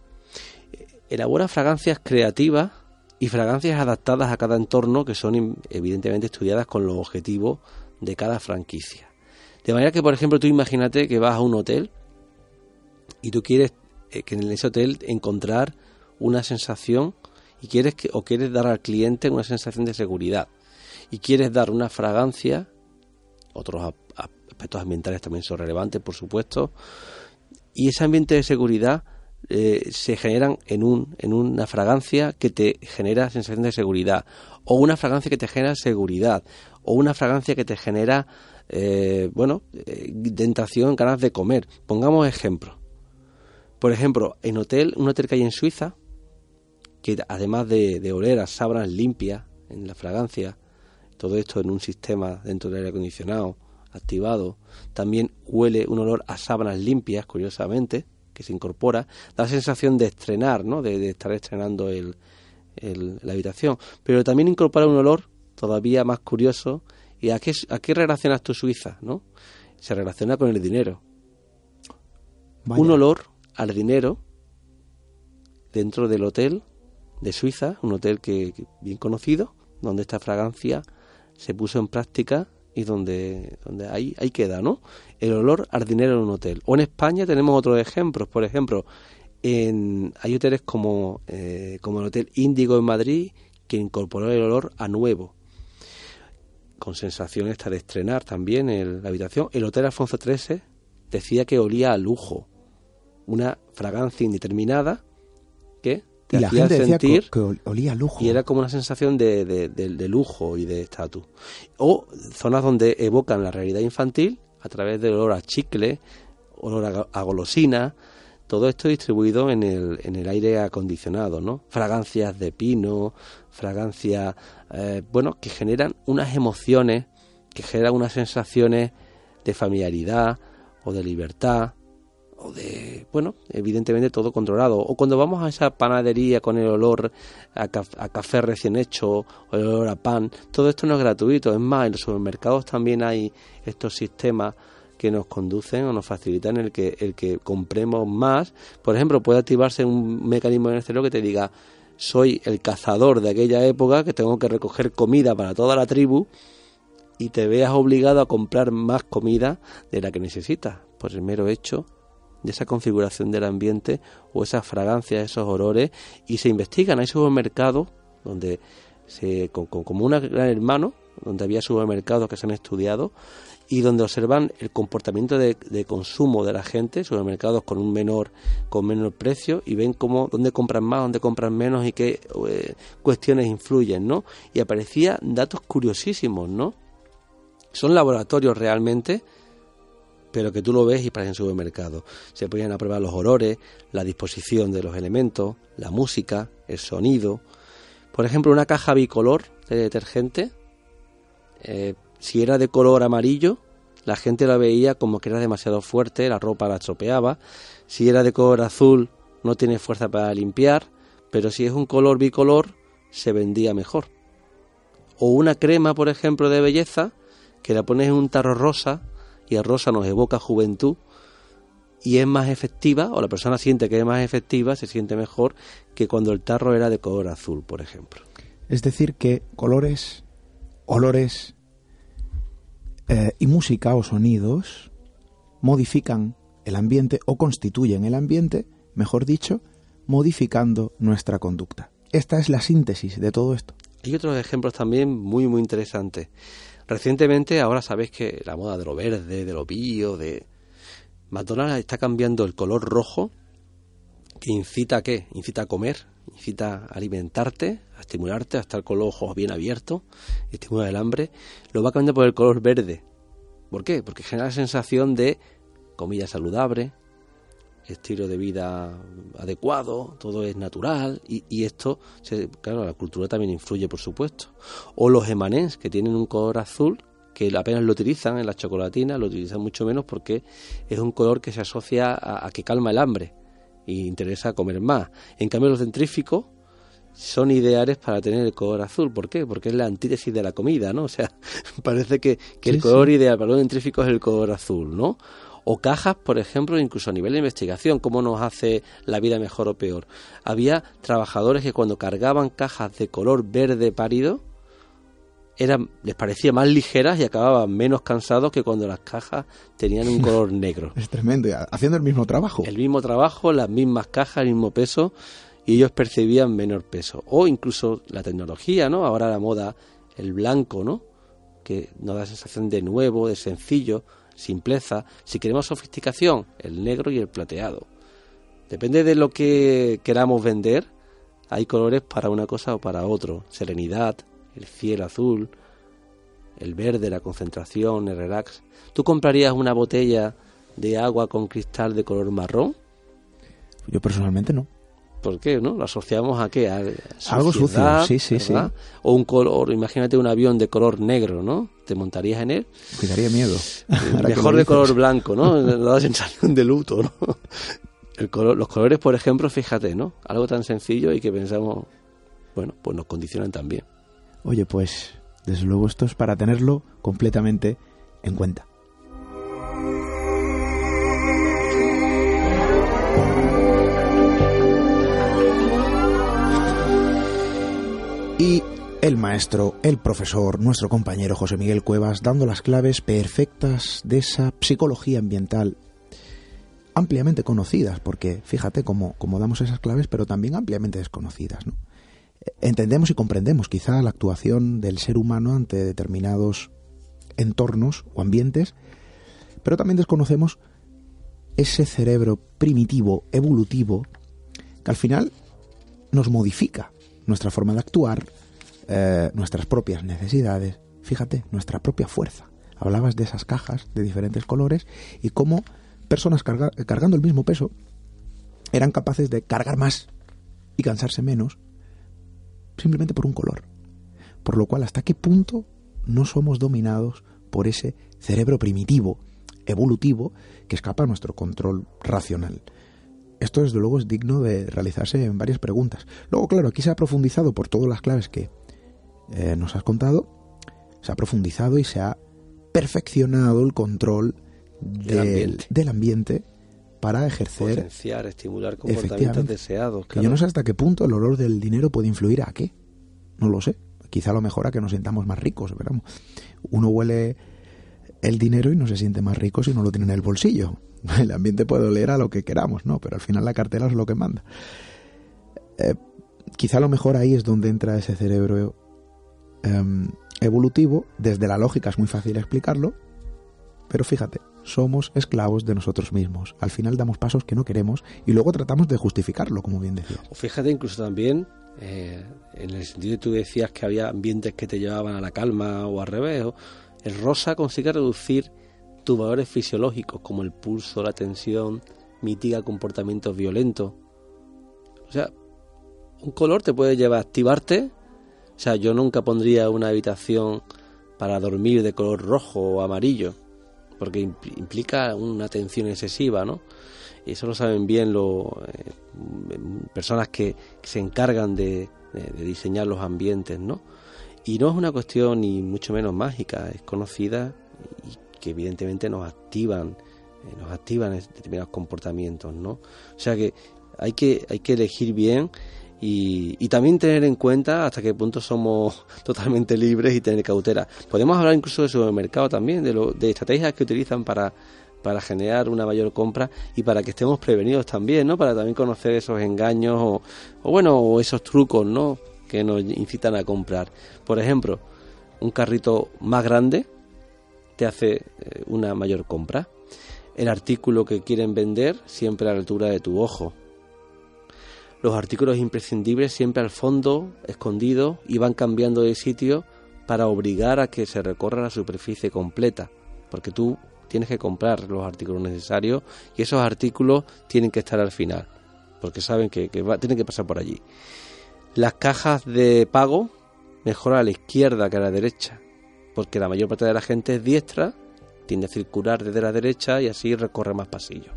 Elabora fragancias creativas y fragancias adaptadas a cada entorno que son evidentemente estudiadas con los objetivos de cada franquicia. De manera que, por ejemplo, tú imagínate que vas a un hotel y tú quieres eh, que en ese hotel encontrar una sensación y quieres que, o quieres dar al cliente una sensación de seguridad y quieres dar una fragancia, otros aspectos ambientales también son relevantes, por supuesto, y ese ambiente de seguridad eh, se generan en, un, en una fragancia que te genera sensación de seguridad, o una fragancia que te genera seguridad, o una fragancia que te genera, eh, bueno, eh, tentación, ganas de comer. Pongamos ejemplos. Por ejemplo, en hotel, un hotel que hay en Suiza, que además de, de oler a sábanas limpias en la fragancia, todo esto en un sistema dentro del aire acondicionado activado, también huele un olor a sábanas limpias, curiosamente, que se incorpora, da la sensación de estrenar, ¿no? de, de estar estrenando el, el- la habitación, pero también incorpora un olor todavía más curioso. ¿Y a qué, a qué relacionas tu Suiza? ¿no? Se relaciona con el dinero. Vaya. Un olor al dinero dentro del hotel de Suiza, un hotel que, bien conocido, donde esta fragancia se puso en práctica y donde, donde ahí, ahí queda, ¿no? El olor al dinero en un hotel. O en España tenemos otros ejemplos, por ejemplo, en, hay hoteles como, eh, como el Hotel Índigo en Madrid que incorporó el olor a nuevo, con sensación esta de estrenar también el- la habitación. El Hotel Alfonso XIII decía que olía a lujo, una fragancia indeterminada te Y la hacía gente decía sentir que ol- olía lujo. y era como una sensación de, de- de- de lujo y de estatus. O zonas donde evocan la realidad infantil a través del olor a chicle, olor a, a golosina, todo esto distribuido en el, en el aire acondicionado, ¿no? Fragancias de pino, fragancias, eh, bueno, que generan unas emociones, que generan unas sensaciones de familiaridad o de libertad o de, bueno, evidentemente todo controlado. O cuando vamos a esa panadería con el olor a, café recién hecho o el olor a pan, todo esto no es gratuito. Es más, en los supermercados también hay estos sistemas que nos conducen o nos facilitan el que, el que compremos más. Por ejemplo, puede activarse un mecanismo en el cerebro que te diga, soy el cazador de aquella época, que tengo que recoger comida para toda la tribu, y te veas obligado a comprar más comida de la que necesitas, por el mero hecho de esa configuración del ambiente o esas fragancias, esos olores, y se investigan. Hay supermercados donde se, como un gran hermano, donde había supermercados que se han estudiado y donde observan el comportamiento de, consumo de la gente, supermercados con un menor con menor precio y ven cómo dónde compran más, dónde compran menos y qué eh, cuestiones influyen, ¿no? Y aparecían datos curiosísimos, ¿no? Son laboratorios realmente, pero que tú lo ves y parecen supermercados. Se ponen a prueba los olores, la disposición de los elementos, la música, el sonido. Por ejemplo, una caja bicolor de detergente eh, si era de color amarillo, la gente la veía como que era demasiado fuerte, la ropa la estropeaba. Si era de color azul, no tiene fuerza para limpiar, pero si es un color bicolor, se vendía mejor. O una crema, por ejemplo, de belleza, que la pones en un tarro rosa y el rosa nos evoca juventud y es más efectiva, o la persona siente que es más efectiva, se siente mejor que cuando el tarro era de color azul, por ejemplo. Es decir, que colores, olores eh, y música o sonidos modifican el ambiente o constituyen el ambiente, mejor dicho, modificando nuestra conducta. Esta es la síntesis de todo esto. Hay otros ejemplos también muy, muy interesantes. Recientemente, ahora sabéis que la moda de lo verde, de lo bio, de... McDonald's está cambiando el color rojo, que incita a qué? Incita a comer, incita a alimentarte, a estimularte, a estar con los ojos bien abiertos, estimula el hambre, lo va cambiando por el color verde. ¿Por qué? Porque genera la sensación de comida saludable, estilo de vida adecuado, todo es natural y, esto, claro, la cultura también influye, por supuesto. O los emanés, que tienen un color azul, que apenas lo utilizan en las chocolatinas, lo utilizan mucho menos porque es un color que se asocia a que calma el hambre y interesa comer más. En cambio, los dentríficos son ideales para tener el color azul. ¿Por qué? Porque es la antítesis de la comida, ¿no? O sea, parece que, el color ideal para los dentríficos es el color azul, ¿no? O cajas, por ejemplo, incluso a nivel de investigación, cómo nos hace la vida mejor o peor. Había trabajadores que cuando cargaban cajas de color verde pálido, eran, les parecía más ligeras y acababan menos cansados que cuando las cajas tenían un color negro. Es tremendo, haciendo el mismo trabajo. El mismo trabajo, las mismas cajas, el mismo peso, y ellos percibían menor peso. O incluso la tecnología, ¿no? Ahora la moda, el blanco, ¿no? Que nos da sensación de nuevo, de sencillo, simpleza. Si queremos sofisticación, el negro y el plateado. Depende de lo que queramos vender, hay colores para una cosa o para otro. Serenidad, el cielo azul, el verde, la concentración, el relax. ¿Tú comprarías una botella de agua con cristal de color marrón? Yo personalmente no. ¿Por qué? ¿No? ¿Lo asociamos a qué? Algo sucio, sí, sí, sí. O un color, imagínate un avión de color negro, ¿no? ¿Te montarías en él? Me daría miedo. Mejor de color blanco, ¿no? da sensación de luto, ¿no? El color, los colores, por ejemplo, fíjate, ¿no? Algo tan sencillo y que pensamos, bueno, pues nos condicionan también. Oye, pues desde luego esto es para tenerlo completamente en cuenta. Y el maestro, el profesor, nuestro compañero José Miguel Cuevas, dando las claves perfectas de esa psicología ambiental ampliamente conocidas, porque fíjate cómo, cómo damos esas claves, pero también ampliamente desconocidas, ¿no? entendemos y comprendemos quizá la actuación del ser humano ante determinados entornos o ambientes, pero también desconocemos ese cerebro primitivo, evolutivo, que al final nos modifica nuestra forma de actuar, eh, nuestras propias necesidades, fíjate, nuestra propia fuerza. Hablabas de esas cajas de diferentes colores y cómo personas cargando el mismo peso eran capaces de cargar más y cansarse menos simplemente por un color. Por lo cual, ¿hasta qué punto no somos dominados por ese cerebro primitivo, evolutivo, que escapa a nuestro control racional? Esto, desde luego, es digno de realizarse en varias preguntas. Luego, claro, aquí se ha profundizado por todas las claves que eh, nos has contado, se ha profundizado y se ha perfeccionado el control del, ambiente. para ejercer. Potenciar, estimular comportamientos deseados. yo no sé hasta qué punto el olor del dinero puede influir a qué. No lo sé. Quizá lo mejor a que nos sintamos más ricos. Pero uno huele el dinero y no se siente más rico si no lo tiene en el bolsillo. El ambiente puede oler a lo que queramos, ¿no? Pero al final la cartera es lo que manda. Eh, quizá lo mejor ahí es donde entra ese cerebro em, evolutivo. Desde la lógica es muy fácil explicarlo. Pero fíjate, somos esclavos de nosotros mismos. Al final damos pasos que no queremos y luego tratamos de justificarlo, como bien decías. O fíjate incluso también, eh, en el sentido de tú decías que había ambientes que te llevaban a la calma o al revés. El rosa consigue reducir tus valores fisiológicos como el pulso, la tensión, mitiga comportamientos violentos. O sea, un color te puede llevar a activarte. O sea, yo nunca pondría una habitación para dormir de color rojo o amarillo, porque implica una tensión excesiva, ¿no? Y eso lo saben bien los eh, personas que, se encargan de, de, diseñar los ambientes, ¿no? Y no es una cuestión ni mucho menos mágica, es conocida y que evidentemente nos activan, eh, nos activan determinados comportamientos, ¿no? O sea que hay que, hay que elegir bien y, y, también tener en cuenta hasta qué punto somos totalmente libres y tener cautela. Podemos hablar incluso de supermercado también, de, lo, de estrategias que utilizan para, para generar una mayor compra y para que estemos prevenidos también, ¿no? Para también conocer esos engaños o, o bueno, o esos trucos, ¿no? Que nos incitan a comprar. Por ejemplo, un carrito más grande te hace eh, una mayor compra. El artículo que quieren vender siempre a la altura de tu ojo. Los artículos imprescindibles siempre al fondo, escondidos, y van cambiando de sitio para obligar a que se recorra la superficie completa. Porque tú tienes que comprar los artículos necesarios y esos artículos tienen que estar al final. Porque saben que, tienen que pasar por allí. Las cajas de pago mejor a la izquierda que a la derecha porque la mayor parte de la gente es diestra, tiende a circular desde la derecha y así recorre más pasillos.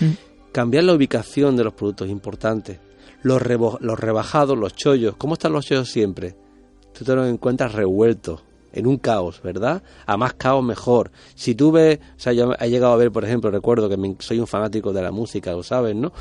Mm. Cambiar la ubicación de los productos importantes. Los, los rebajados, los chollos. ¿Cómo están los chollos siempre? Tú te los encuentras revueltos, en un caos, ¿verdad? A más caos mejor. Si tú ves, o sea, yo he llegado a ver, por ejemplo, recuerdo que soy un fanático de la música, lo sabes, ¿no?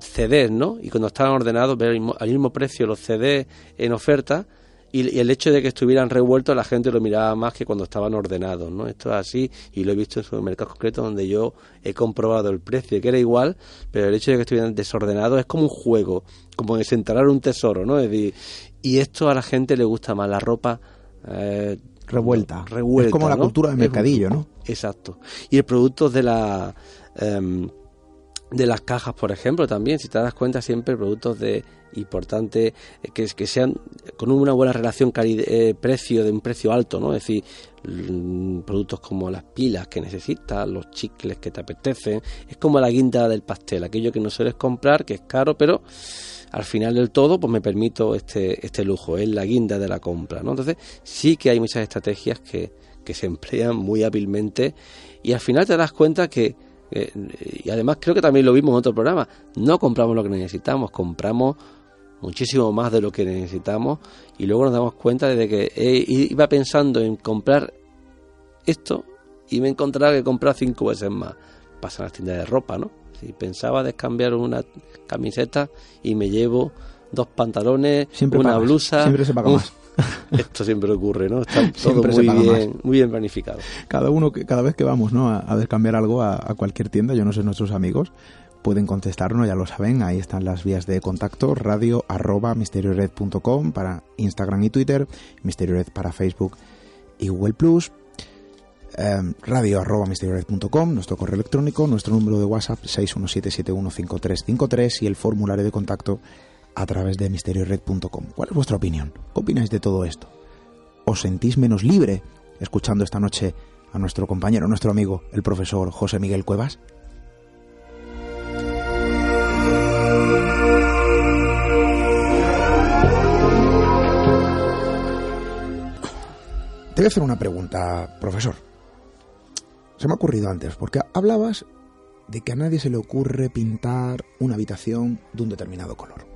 CDs, ¿no? Y cuando estaban ordenados, ver al mismo precio los CDs en oferta, y, el hecho de que estuvieran revueltos la gente lo miraba más que cuando estaban ordenados, ¿no? Esto es así y lo he visto en supermercados concretos donde yo he comprobado el precio, que era igual, pero el hecho de que estuvieran desordenados es como un juego, como desenterrar un tesoro, ¿no? Es decir, y esto a la gente le gusta más, la ropa... Eh, revuelta. revuelta. Es como la cultura del mercadillo, ¿no? Exacto. Y el producto de la... Em, de las cajas, por ejemplo, también, si te das cuenta, siempre productos de importante eh, que, que sean con una buena relación precio de un precio alto, ¿no? Es decir, productos como las pilas que necesitas, los chicles que te apetecen, es como la guinda del pastel, aquello que no sueles comprar, que es caro, pero al final del todo, pues me permito este, este lujo, es la guinda de la compra, ¿no? Entonces, sí que hay muchas estrategias que, que se emplean muy hábilmente y al final te das cuenta que eh, y además creo que también lo vimos en otro programa, no compramos lo que necesitamos, compramos muchísimo más de lo que necesitamos y luego nos damos cuenta de que iba pensando en comprar esto y me encontraba que comprar cinco veces más. Pasa en las tiendas de ropa, ¿no? Si pensaba descambiar una camiseta y me llevo dos pantalones, una blusa. Siempre se paga más. Esto siempre ocurre, ¿no? Está todo muy bien, muy bien planificado. Cada uno, cada vez que vamos, ¿no? A, a descambiar algo a, cualquier tienda, yo no sé, nuestros amigos pueden contestarnos, ya lo saben, ahí están las vías de contacto, radio arroba misteriored.com para Instagram y Twitter, misteriored para Facebook y Google Plus, Em, radio arroba .com, nuestro correo electrónico, nuestro número de WhatsApp 617715353 y el formulario de contacto a través de misteriored.com. ¿Cuál es vuestra opinión? ¿Qué opináis de todo esto? ¿Os sentís menos libre escuchando esta noche a nuestro compañero, nuestro amigo, el profesor José Miguel Cuevas? Te voy a hacer una pregunta, profesor. Se me ha ocurrido antes, porque hablabas de que a nadie se le ocurre pintar una habitación de un determinado color.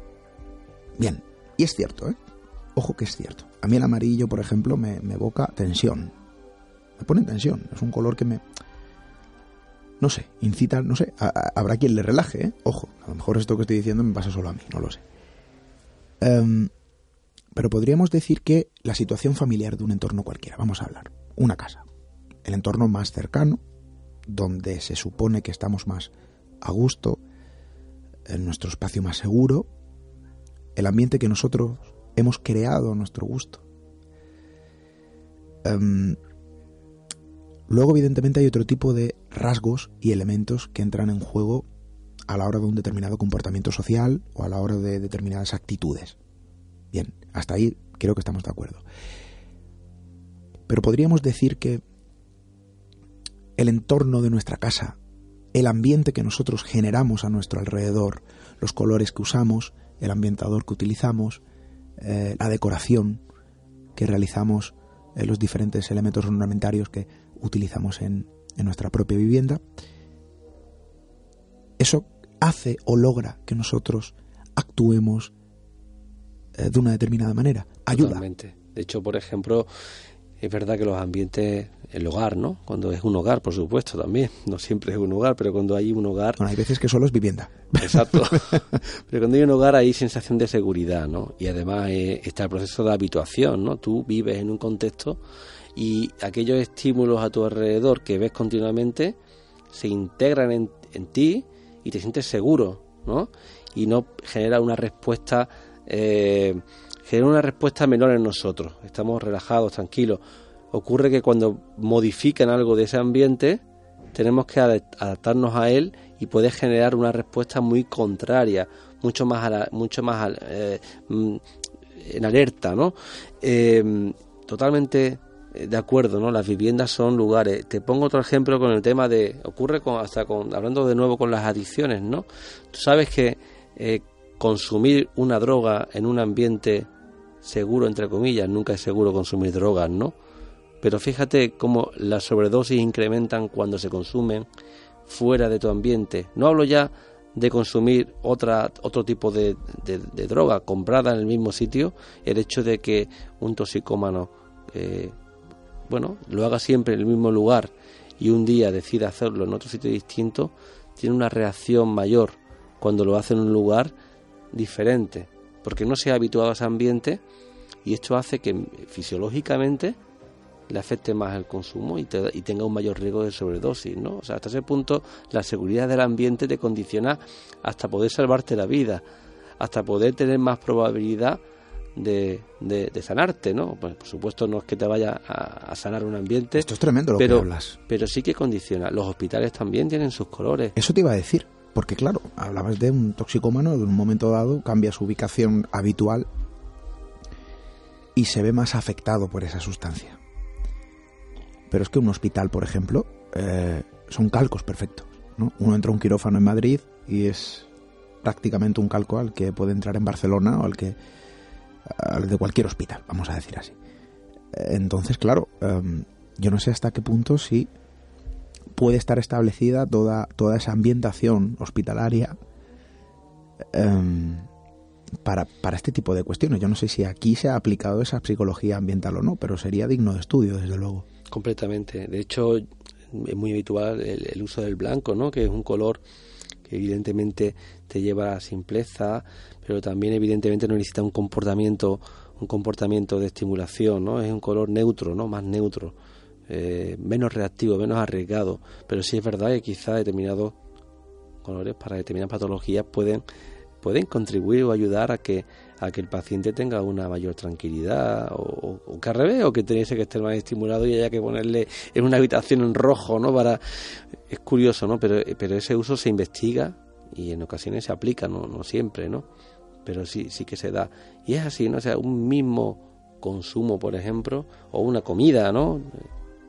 Bien, y es cierto, ¿eh? Ojo que es cierto. A mí el amarillo, por ejemplo, me, evoca tensión. Me pone en tensión. Es un color que me... No sé, incita, no sé, habrá quien le relaje, ¿eh? Ojo, a lo mejor esto que estoy diciendo me pasa solo a mí, no lo sé. Em, pero podríamos decir que la situación familiar de un entorno cualquiera, vamos a hablar, una casa, el entorno más cercano, donde se supone que estamos más a gusto, en nuestro espacio más seguro, el ambiente que nosotros hemos creado a nuestro gusto. Em, luego, evidentemente, hay otro tipo de rasgos y elementos que entran en juego a la hora de un determinado comportamiento social o a la hora de determinadas actitudes. Bien, hasta ahí creo que estamos de acuerdo. Pero podríamos decir que el entorno de nuestra casa, el ambiente que nosotros generamos a nuestro alrededor, los colores que usamos, el ambientador que utilizamos, eh, la decoración que realizamos, eh, los diferentes elementos ornamentarios que utilizamos en, nuestra propia vivienda, eso hace o logra que nosotros actuemos eh, de una determinada manera. Ayuda. De hecho, por ejemplo, es verdad que los ambientes, el hogar, ¿no? Cuando es un hogar, por supuesto, también. No siempre es un hogar, pero cuando hay un hogar... Bueno, hay veces que solo es vivienda. Exacto. pero cuando hay un hogar hay sensación de seguridad, ¿no? Y además eh, está el proceso de habituación, ¿no? Tú vives en un contexto y aquellos estímulos a tu alrededor que ves continuamente se integran en, en ti y te sientes seguro, ¿no? Y no genera una respuesta... Eh, genera una respuesta menor en nosotros. Estamos relajados, tranquilos. Ocurre que cuando modifican algo de ese ambiente, tenemos que adaptarnos a él y puede generar una respuesta muy contraria, mucho más, mucho más eh, mm, en alerta, ¿no? Eh, totalmente de acuerdo, ¿no? Las viviendas son lugares. Te pongo otro ejemplo con el tema de ocurre con hasta con hablando de nuevo con las adicciones, ¿no? Tú sabes que eh, consumir una droga en un ambiente seguro, entre comillas, nunca es seguro consumir drogas, ¿no? Pero fíjate cómo las sobredosis incrementan cuando se consumen fuera de tu ambiente. No hablo ya de consumir otra, otro tipo de, droga comprada en el mismo sitio, el hecho de que un toxicómano, eh, bueno, lo haga siempre en el mismo lugar y un día decida hacerlo en otro sitio distinto, tiene una reacción mayor cuando lo hace en un lugar diferente porque no se ha habituado a ese ambiente y esto hace que fisiológicamente le afecte más el consumo y, tenga un mayor riesgo de sobredosis, ¿no? O sea, hasta ese punto la seguridad del ambiente te condiciona hasta poder salvarte la vida, hasta poder tener más probabilidad de, de, sanarte, ¿no? Pues, por supuesto no es que te vaya a, sanar un ambiente. Esto es tremendo lo pero, que hablas. Pero sí que condiciona. Los hospitales también tienen sus colores. Eso te iba a decir. Porque claro, hablabas de un toxicómano, de un momento dado cambia su ubicación habitual y se ve más afectado por esa sustancia. Pero es que un hospital, por ejemplo, eh, son calcos perfectos. ¿no? Uno entra a un quirófano en Madrid y es prácticamente un calco al que puede entrar en Barcelona o al que al de cualquier hospital, vamos a decir así. Entonces, claro, em, yo no sé hasta qué punto si puede estar establecida toda, toda esa ambientación hospitalaria em, para, para, este tipo de cuestiones. Yo no sé si aquí se ha aplicado esa psicología ambiental o no, pero sería digno de estudio, desde luego. Completamente. De hecho, es muy habitual el, uso del blanco, ¿no? que es un color que evidentemente te lleva a simpleza, pero también evidentemente no necesita un comportamiento un comportamiento de estimulación, ¿no? Es un color neutro, ¿no? Más neutro. Eh, menos reactivo, menos arriesgado. Pero sí es verdad que quizá determinados colores para determinadas patologías pueden, pueden contribuir o ayudar a que, a que el paciente tenga una mayor tranquilidad o, que al revés, o que tuviese que estar más estimulado y haya que ponerle en una habitación en rojo, ¿no? Para... Es curioso, ¿no? Pero, pero ese uso se investiga y en ocasiones se aplica, no, no siempre, ¿no? Pero sí, sí que se da. Y es así, ¿no? O sea, un mismo consumo, por ejemplo, o una comida, ¿no?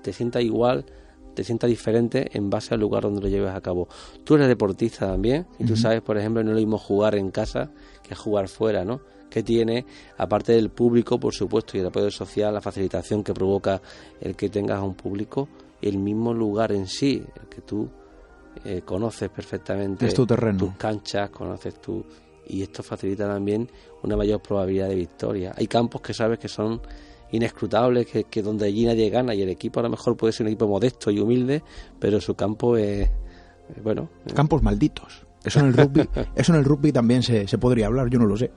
Te sienta igual te sienta diferente en base al lugar donde lo lleves a cabo. Tú eres deportista también y tú sabes, por ejemplo, no lo mismo jugar en casa que jugar fuera, ¿no? Que tiene, aparte del público, por supuesto, y el apoyo social, la facilitación que provoca el que tengas un público, el mismo lugar en sí, el que tú eh, conoces perfectamente es tu terreno. tus canchas, conoces tu y esto facilita también una mayor probabilidad de victoria. Hay campos que sabes que son inescrutables, que, que donde allí nadie gana y el equipo a lo mejor puede ser un equipo modesto y humilde, pero su campo es, bueno... Campos malditos. Eso en el rugby, eso en el rugby también se, se podría hablar, yo no lo sé.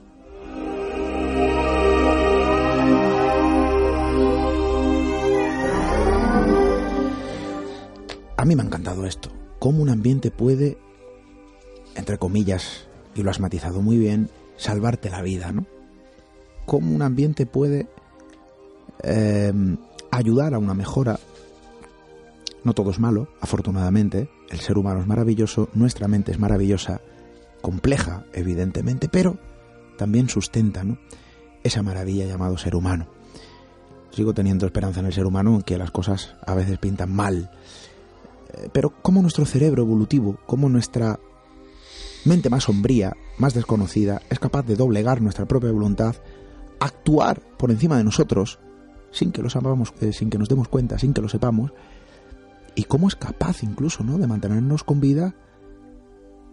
A mí me ha encantado esto. Cómo un ambiente puede, entre comillas, y lo has matizado muy bien, salvarte la vida, ¿no? Cómo un ambiente puede eh, ayudar a una mejora. No todo es malo, afortunadamente. El ser humano es maravilloso, nuestra mente es maravillosa, compleja, evidentemente, pero también sustenta ¿no? esa maravilla llamado ser humano. Sigo teniendo esperanza en el ser humano, aunque las cosas a veces pintan mal. Eh, pero cómo nuestro cerebro evolutivo, cómo nuestra mente más sombría, más desconocida, es capaz de doblegar nuestra propia voluntad, actuar por encima de nosotros, sin que lo eh, sin que nos demos cuenta, sin que lo sepamos, y cómo es capaz incluso, ¿no?, de mantenernos con vida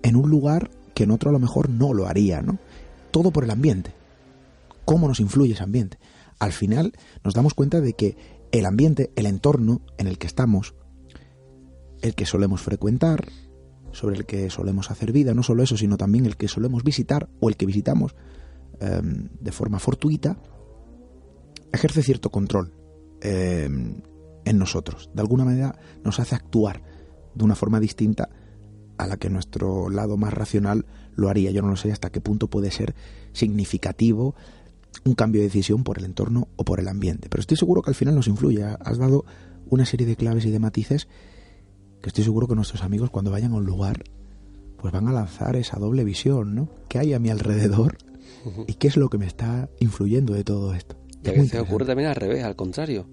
en un lugar que en otro a lo mejor no lo haría, ¿no? Todo por el ambiente. ¿Cómo nos influye ese ambiente? Al final nos damos cuenta de que el ambiente, el entorno en el que estamos, el que solemos frecuentar, sobre el que solemos hacer vida, no solo eso, sino también el que solemos visitar o el que visitamos em, de forma fortuita, ejerce cierto control em, en nosotros. De alguna manera nos hace actuar de una forma distinta a la que nuestro lado más racional lo haría. Yo no lo sé hasta qué punto puede ser significativo un cambio de decisión por el entorno o por el ambiente. Pero estoy seguro que al final nos influye. Has dado una serie de claves y de matices que estoy seguro que nuestros amigos cuando vayan a un lugar pues van a lanzar esa doble visión, ¿no? ¿Qué hay a mi alrededor y qué es lo que me está influyendo de todo esto? Y a veces ocurre también al revés, al contrario.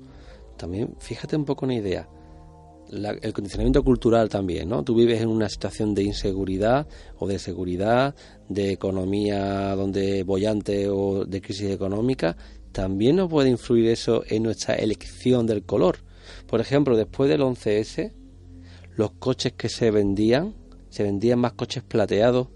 También, fíjate un poco una idea. el condicionamiento cultural también, ¿no? Tú vives en una situación de inseguridad o de seguridad, de economía donde bollante o de crisis económica, también nos puede influir eso en nuestra elección del color. Por ejemplo, después del 11S, los coches que se vendían, se vendían más coches plateados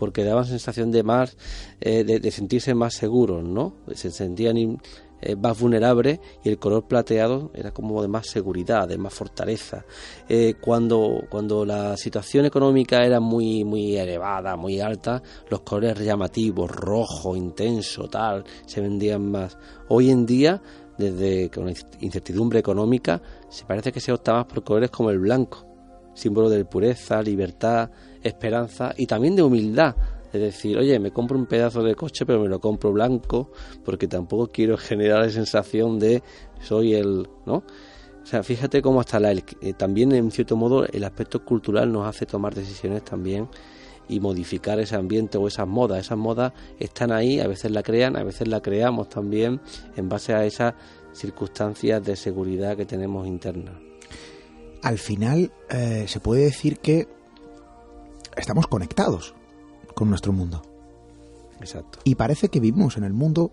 porque daban sensación de más, eh, de, sentirse más seguros, ¿no? Se sentían eh, más vulnerables y el color plateado era como de más seguridad, de más fortaleza. Eh, cuando, cuando la situación económica era muy, muy elevada, muy alta, los colores llamativos, rojo, intenso, tal, se vendían más. Hoy en día desde con incertidumbre económica, se parece que se opta más por colores como el blanco, símbolo de pureza, libertad, esperanza y también de humildad. Es decir, oye, me compro un pedazo de coche, pero me lo compro blanco, porque tampoco quiero generar la sensación de soy el, ¿no? O sea, fíjate cómo hasta la, eh, también en cierto modo el aspecto cultural nos hace tomar decisiones también y modificar ese ambiente o esas modas. Esas modas están ahí, a veces la crean, a veces la creamos también en base a esas circunstancias de seguridad que tenemos internas. Al final eh, se puede decir que estamos conectados con nuestro mundo. Exacto. Y parece que vivimos en el mundo,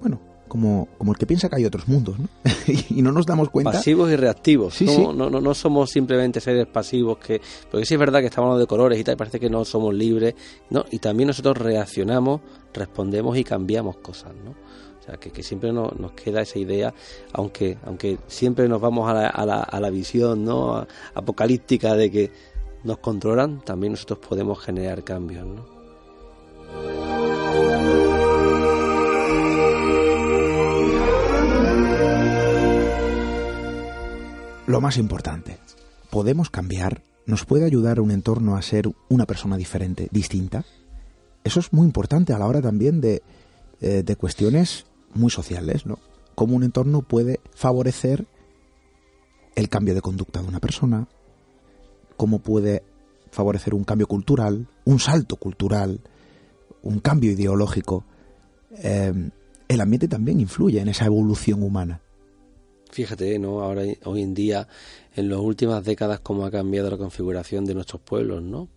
bueno, como, como el que piensa que hay otros mundos, ¿no? y no nos damos cuenta. Pasivos y reactivos. Sí, no, sí. No, no, no, somos simplemente seres pasivos que. Porque sí es verdad que estamos hablando de colores y tal, parece que no somos libres, ¿no? Y también nosotros reaccionamos, respondemos y cambiamos cosas, ¿no? O sea, que, que siempre nos, nos queda esa idea, aunque, aunque siempre nos vamos a la, a la, a la visión, ¿no? Apocalíptica de que nos controlan, también nosotros podemos generar cambios, ¿no? Lo más importante, ¿podemos cambiar? ¿Nos puede ayudar un entorno a ser una persona diferente, distinta? Eso es muy importante a la hora también de, eh, de cuestiones muy sociales, ¿no? Cómo un entorno puede favorecer el cambio de conducta de una persona, cómo puede favorecer un cambio cultural, un salto cultural, un cambio ideológico. Eh, el ambiente también influye en esa evolución humana. Fíjate, ¿no? Ahora, hoy en día, en las últimas décadas, cómo ha cambiado la configuración de nuestros pueblos, ¿no?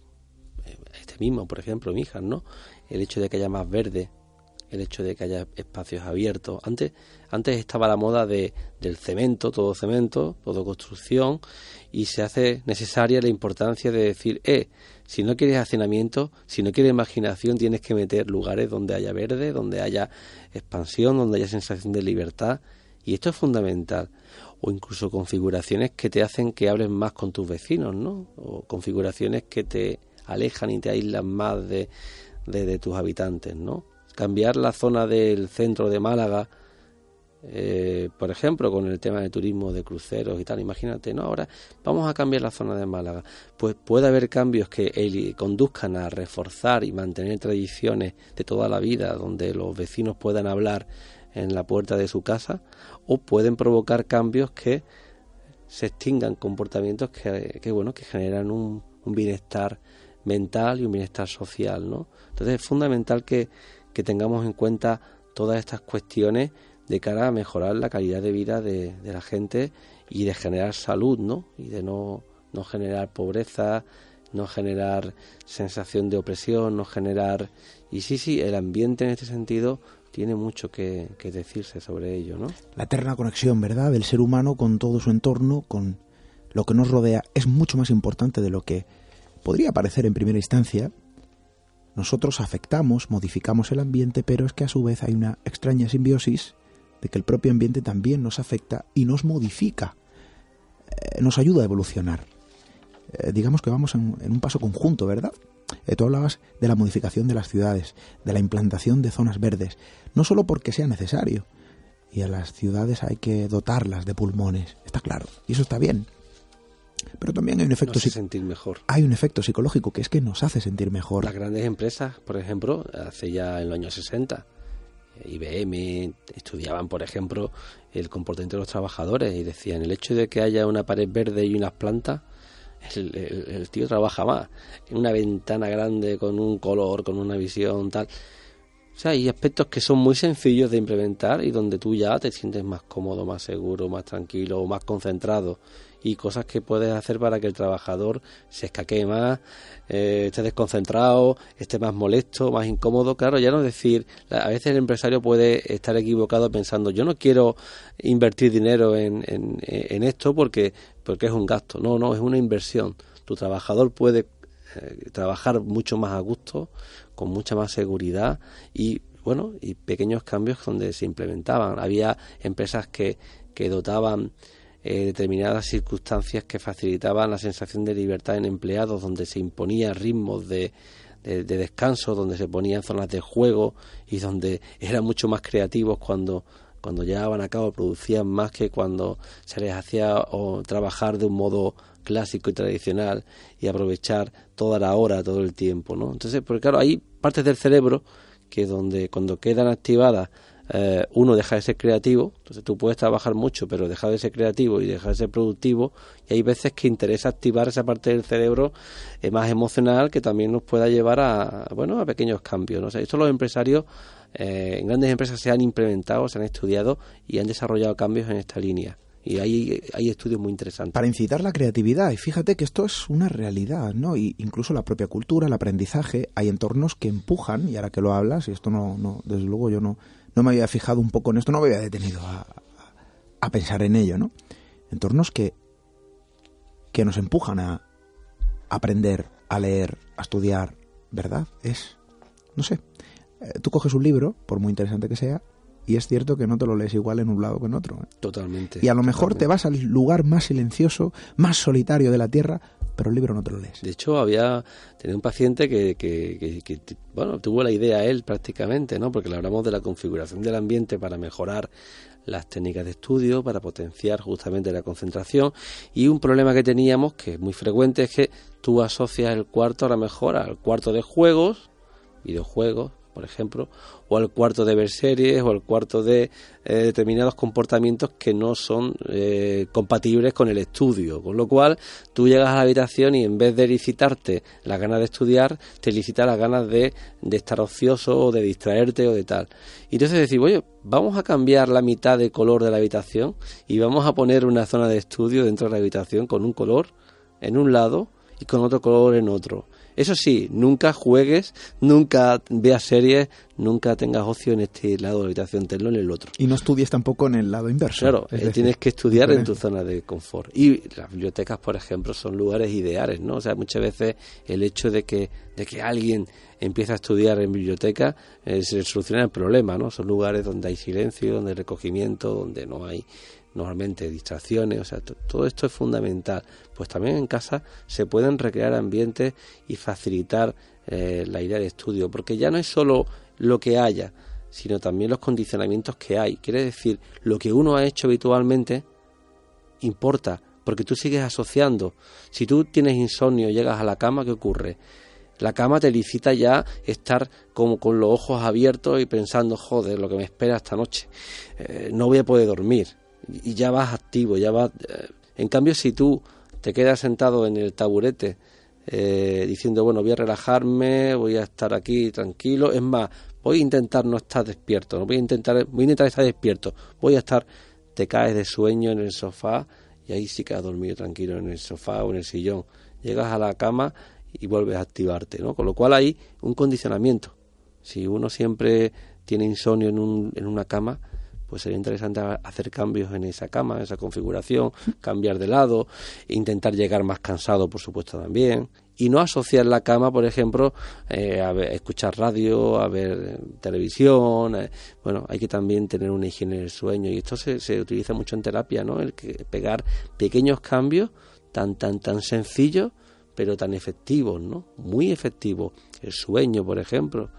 Este mismo, por ejemplo, Mijas, ¿no? El hecho de que haya más verde, el hecho de que haya espacios abiertos. Antes, antes estaba la moda de, del cemento, todo cemento, todo construcción, y se hace necesaria la importancia de decir, eh, si no quieres hacinamiento, si no quieres imaginación, tienes que meter lugares donde haya verde, donde haya expansión, donde haya sensación de libertad. Y esto es fundamental. O incluso configuraciones que te hacen que hables más con tus vecinos, ¿no? O configuraciones que te alejan y te aíslan más de, de tus habitantes, ¿no? Cambiar la zona del centro de Málaga eh, por ejemplo, con el tema de turismo de cruceros y tal, imagínate, no, ahora vamos a cambiar la zona de Málaga. Pues puede haber cambios que conduzcan a reforzar y mantener tradiciones de toda la vida, donde los vecinos puedan hablar en la puerta de su casa, o pueden provocar cambios que se extingan comportamientos que, que bueno, que generan un, un bienestar mental y un bienestar social, ¿no? Entonces es fundamental que, que tengamos en cuenta todas estas cuestiones de cara a mejorar la calidad de vida de, la gente y de generar salud, ¿no? Y de no, no generar pobreza, no generar sensación de opresión, no generar... Y sí, sí, el ambiente en este sentido tiene mucho que, que, decirse sobre ello, ¿no? La eterna conexión, ¿verdad?, del ser humano con todo su entorno, con lo que nos rodea, es mucho más importante de lo que podría parecer en primera instancia. Nosotros afectamos, modificamos el ambiente, pero es que a su vez hay una extraña simbiosis de que el propio ambiente también nos afecta y nos modifica, eh, nos ayuda a evolucionar. Eh, digamos que vamos en, un paso conjunto, ¿verdad? Eh, tú hablabas de la modificación de las ciudades, de la implantación de zonas verdes, no solo porque sea necesario, y a las ciudades hay que dotarlas de pulmones, está claro, y eso está bien. Pero también hay un efecto sentir mejor. Hay un efecto psicológico que es que nos hace sentir mejor. Las grandes empresas, por ejemplo, hace ya en los años 60, IBM, estudiaban, por ejemplo, el comportamiento de los trabajadores y decían, el hecho de que haya una pared verde y unas plantas, el, tío trabaja más. En una ventana grande, con un color, con una visión, tal. O sea, hay aspectos que son muy sencillos de implementar y donde tú ya te sientes más cómodo, más seguro, más tranquilo o más concentrado y cosas que puedes hacer para que el trabajador se escaquee más, eh, esté desconcentrado, esté más molesto, más incómodo. Claro, ya no decir, a veces el empresario puede estar equivocado pensando, yo no quiero invertir dinero en, en, esto porque, porque es un gasto. No, no, es una inversión. Tu trabajador puede eh, trabajar mucho más a gusto, con mucha más seguridad y bueno, y pequeños cambios donde se implementaban. Había empresas que, que dotaban eh, determinadas circunstancias que facilitaban la sensación de libertad en empleados, donde se imponía ritmos de, de, descanso, donde se ponían zonas de juego y donde eran mucho más creativos cuando, cuando llevaban a cabo, producían más que cuando se les hacía o, trabajar de un modo clásico y tradicional y aprovechar toda la hora, todo el tiempo, ¿no? Entonces, porque claro, hay partes del cerebro que donde cuando quedan activadas eh, uno deja de ser creativo, entonces tú puedes trabajar mucho, pero dejar de ser creativo y dejar de ser productivo, y hay veces que interesa activar esa parte del cerebro eh, más emocional que también nos pueda llevar a, bueno, a pequeños cambios. ¿no? esto los empresarios eh, en grandes empresas se han implementado, se han estudiado y han desarrollado cambios en esta línea. Y hay, hay estudios muy interesantes. Para incitar la creatividad, y fíjate que esto es una realidad, ¿no? Y incluso la propia cultura, el aprendizaje, hay entornos que empujan, y ahora que lo hablas, y esto no, no desde luego yo no, no me había fijado un poco en esto, no me había detenido a, a pensar en ello, ¿no? Entornos que, que nos empujan a aprender, a leer, a estudiar, ¿verdad? Es, no sé, eh, tú coges un libro, por muy interesante que sea, y es cierto que no te lo lees igual en un lado que en otro. ¿eh? Totalmente. Y a lo mejor te vas al lugar más silencioso, más solitario de la Tierra, pero el libro no te lo lees. De hecho, había tenía un paciente que, que, bueno, tuvo la idea él prácticamente, ¿no? Porque le hablamos de la configuración del ambiente para mejorar las técnicas de estudio, para potenciar justamente la concentración. Y un problema que teníamos, que es muy frecuente, es que tú asocias el cuarto a la mejor al cuarto de juegos, videojuegos, por ejemplo, o al cuarto de ver series, o al cuarto de eh, determinados comportamientos que no son eh, compatibles con el estudio. Con lo cual, tú llegas a la habitación y en vez de licitarte las ganas de estudiar, te licita las ganas de, de estar ocioso o de distraerte o de tal. Y entonces decir, oye, vamos a cambiar la mitad de color de la habitación y vamos a poner una zona de estudio dentro de la habitación con un color en un lado y con otro color en otro. Eso sí, nunca juegues, nunca veas series, nunca tengas ocio en este lado de la habitación, tenlo en el otro. Y no estudies tampoco en el lado inverso. Claro, eh, tienes que estudiar en tu zona de confort. Y las bibliotecas, por ejemplo, son lugares ideales, ¿no? O sea, muchas veces el hecho de que, de que alguien empiece a estudiar en biblioteca eh, se soluciona el problema, ¿no? Son lugares donde hay silencio, donde hay recogimiento, donde no hay normalmente distracciones, o sea, todo esto es fundamental. Pues también en casa se pueden recrear ambientes y facilitar eh, la idea de estudio, porque ya no es solo lo que haya, sino también los condicionamientos que hay. Quiere decir, lo que uno ha hecho habitualmente importa, porque tú sigues asociando. Si tú tienes insomnio, llegas a la cama, ¿qué ocurre? La cama te licita ya estar como con los ojos abiertos y pensando, joder, lo que me espera esta noche. Eh, no voy a poder dormir y ya vas activo, ya vas... Eh, en cambio, si tú te quedas sentado en el taburete eh, diciendo, bueno, voy a relajarme, voy a estar aquí tranquilo, es más, voy a intentar no estar despierto, no voy a intentar, voy a intentar estar despierto, voy a estar, te caes de sueño en el sofá y ahí sí que has dormido tranquilo en el sofá o en el sillón. Llegas a la cama y vuelves a activarte, ¿no? Con lo cual hay un condicionamiento. Si uno siempre tiene insomnio en, un, en una cama, pues sería interesante hacer cambios en esa cama, en esa configuración, cambiar de lado, intentar llegar más cansado, por supuesto, también, y no asociar la cama, por ejemplo, eh, a, escuchar radio, a ver televisión. Eh, bueno, hay que también tener una higiene del sueño y esto se, se utiliza mucho en terapia, ¿no? El que pegar pequeños cambios tan tan tan sencillos, pero tan efectivos, ¿no? Muy efectivos. El sueño, por ejemplo,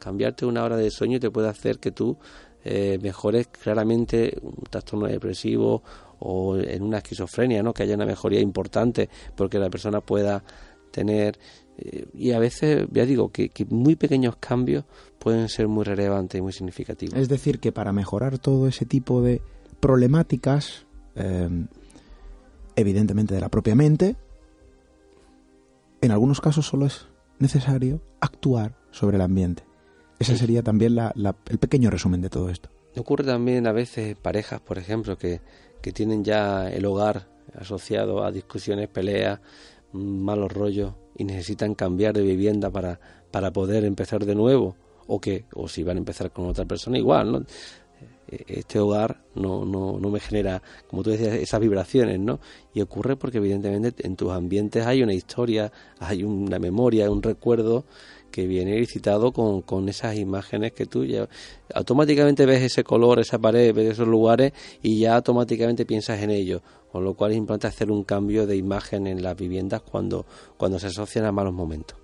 cambiarte una hora de sueño te puede hacer que tú eh, mejores claramente un trastorno depresivo o en una esquizofrenia, ¿no? que haya una mejoría importante porque la persona pueda tener eh, y a veces ya digo que, muy pequeños cambios pueden ser muy relevantes y muy significativos. Es decir, que para mejorar todo ese tipo de problemáticas, em, evidentemente de la propia mente, en algunos casos solo es necesario actuar sobre el ambiente. Ese sería también el pequeño resumen de todo esto. Ocurre también a veces parejas, por ejemplo, que, que tienen ya el hogar asociado a discusiones, peleas, malos rollos y necesitan cambiar de vivienda para, para poder empezar de nuevo o que o si van a empezar con otra persona igual, ¿no? E, este hogar no, no, no me genera, como tú decías, esas vibraciones, ¿no? Y ocurre porque evidentemente en tus ambientes hay una historia, hay una memoria, un recuerdo que viene licitado con, con esas imágenes que tú ya automáticamente ves ese color, esa pared, ves esos lugares y ya automáticamente piensas en ellos, con lo cual es importante hacer un cambio de imagen en las viviendas cuando, cuando se asocian a malos momentos.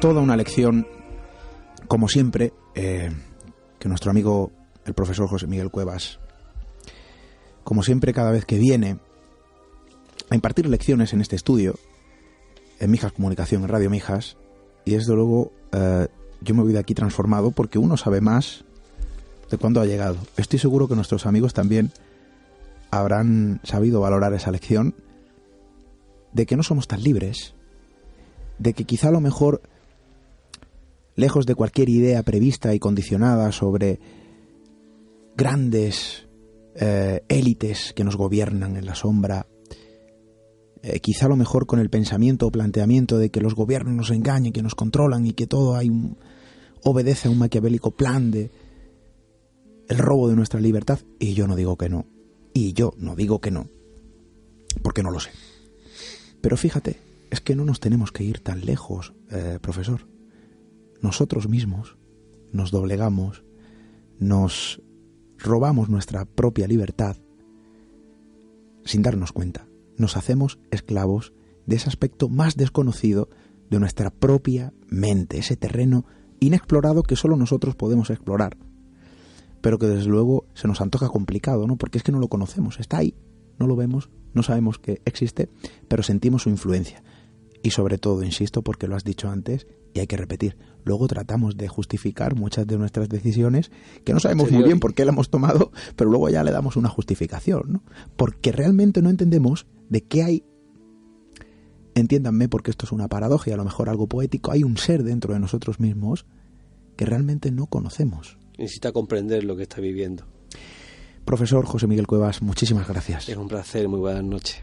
Toda una lección, como siempre, eh, que nuestro amigo el profesor José Miguel Cuevas como siempre, cada vez que viene a impartir lecciones en este estudio, en Mijas Comunicación, en Radio Mijas, y desde luego eh, yo me voy de aquí transformado porque uno sabe más de cuándo ha llegado. Estoy seguro que nuestros amigos también habrán sabido valorar esa lección de que no somos tan libres, de que quizá a lo mejor, lejos de cualquier idea prevista y condicionada sobre grandes eh, élites que nos gobiernan en la sombra, eh, quizá a lo mejor con el pensamiento o planteamiento de que los gobiernos nos engañan, que nos controlan y que todo hay un, obedece a un maquiavélico plan de el robo de nuestra libertad. Y yo no digo que no. Y yo no digo que no. Porque no lo sé. Pero fíjate, es que no nos tenemos que ir tan lejos, eh, profesor. Nosotros mismos nos doblegamos, nos robamos nuestra propia libertad sin darnos cuenta. Nos hacemos esclavos de ese aspecto más desconocido de nuestra propia mente, ese terreno inexplorado que solo nosotros podemos explorar, pero que desde luego se nos antoja complicado, ¿no? Porque es que no lo conocemos, está ahí, no lo vemos, no sabemos que existe, pero sentimos su influencia. Y sobre todo, insisto, porque lo has dicho antes y hay que repetir, luego tratamos de justificar muchas de nuestras decisiones que no sabemos muy bien por qué las hemos tomado, pero luego ya le damos una justificación, ¿no? Porque realmente no entendemos de qué hay entiéndanme porque esto es una paradoja y a lo mejor algo poético, hay un ser dentro de nosotros mismos que realmente no conocemos. Necesita comprender lo que está viviendo. Profesor José Miguel Cuevas, muchísimas gracias. Es un placer, muy buenas noches.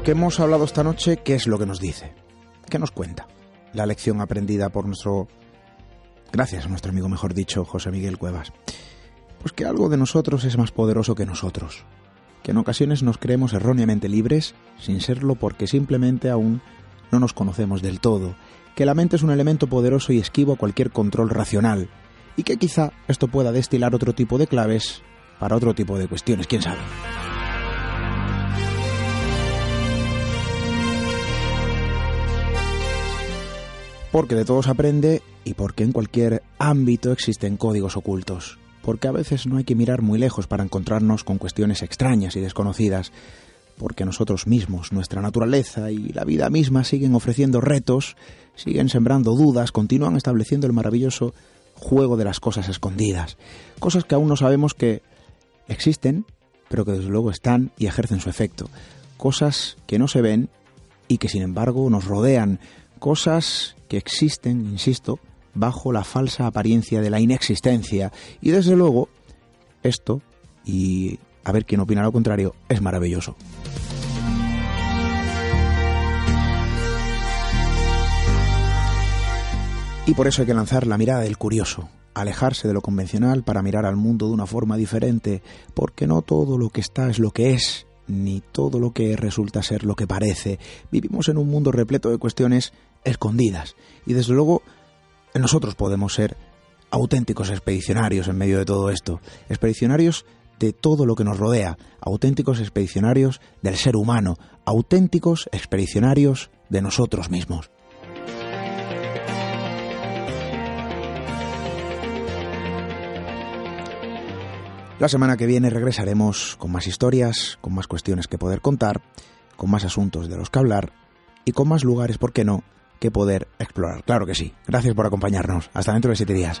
Lo que hemos hablado esta noche, ¿qué es lo que nos dice? ¿Qué nos cuenta? La lección aprendida por nuestro... Gracias a nuestro amigo, mejor dicho, José Miguel Cuevas. Pues que algo de nosotros es más poderoso que nosotros. Que en ocasiones nos creemos erróneamente libres, sin serlo porque simplemente aún no nos conocemos del todo. Que la mente es un elemento poderoso y esquivo a cualquier control racional. Y que quizá esto pueda destilar otro tipo de claves para otro tipo de cuestiones, quién sabe. Porque de todos aprende y porque en cualquier ámbito existen códigos ocultos, porque a veces no hay que mirar muy lejos para encontrarnos con cuestiones extrañas y desconocidas, porque nosotros mismos, nuestra naturaleza y la vida misma siguen ofreciendo retos, siguen sembrando dudas, continúan estableciendo el maravilloso juego de las cosas escondidas, cosas que aún no sabemos que existen, pero que desde luego están y ejercen su efecto, cosas que no se ven y que sin embargo nos rodean, cosas que existen, insisto, bajo la falsa apariencia de la inexistencia. Y desde luego, esto, y a ver quién opina lo contrario, es maravilloso. Y por eso hay que lanzar la mirada del curioso, alejarse de lo convencional para mirar al mundo de una forma diferente, porque no todo lo que está es lo que es, ni todo lo que resulta ser lo que parece. Vivimos en un mundo repleto de cuestiones escondidas y desde luego nosotros podemos ser auténticos expedicionarios en medio de todo esto, expedicionarios de todo lo que nos rodea, auténticos expedicionarios del ser humano, auténticos expedicionarios de nosotros mismos. La semana que viene regresaremos con más historias, con más cuestiones que poder contar, con más asuntos de los que hablar y con más lugares, ¿por qué no?, que poder explorar. Claro que sí. Gracias por acompañarnos. Hasta dentro de siete días.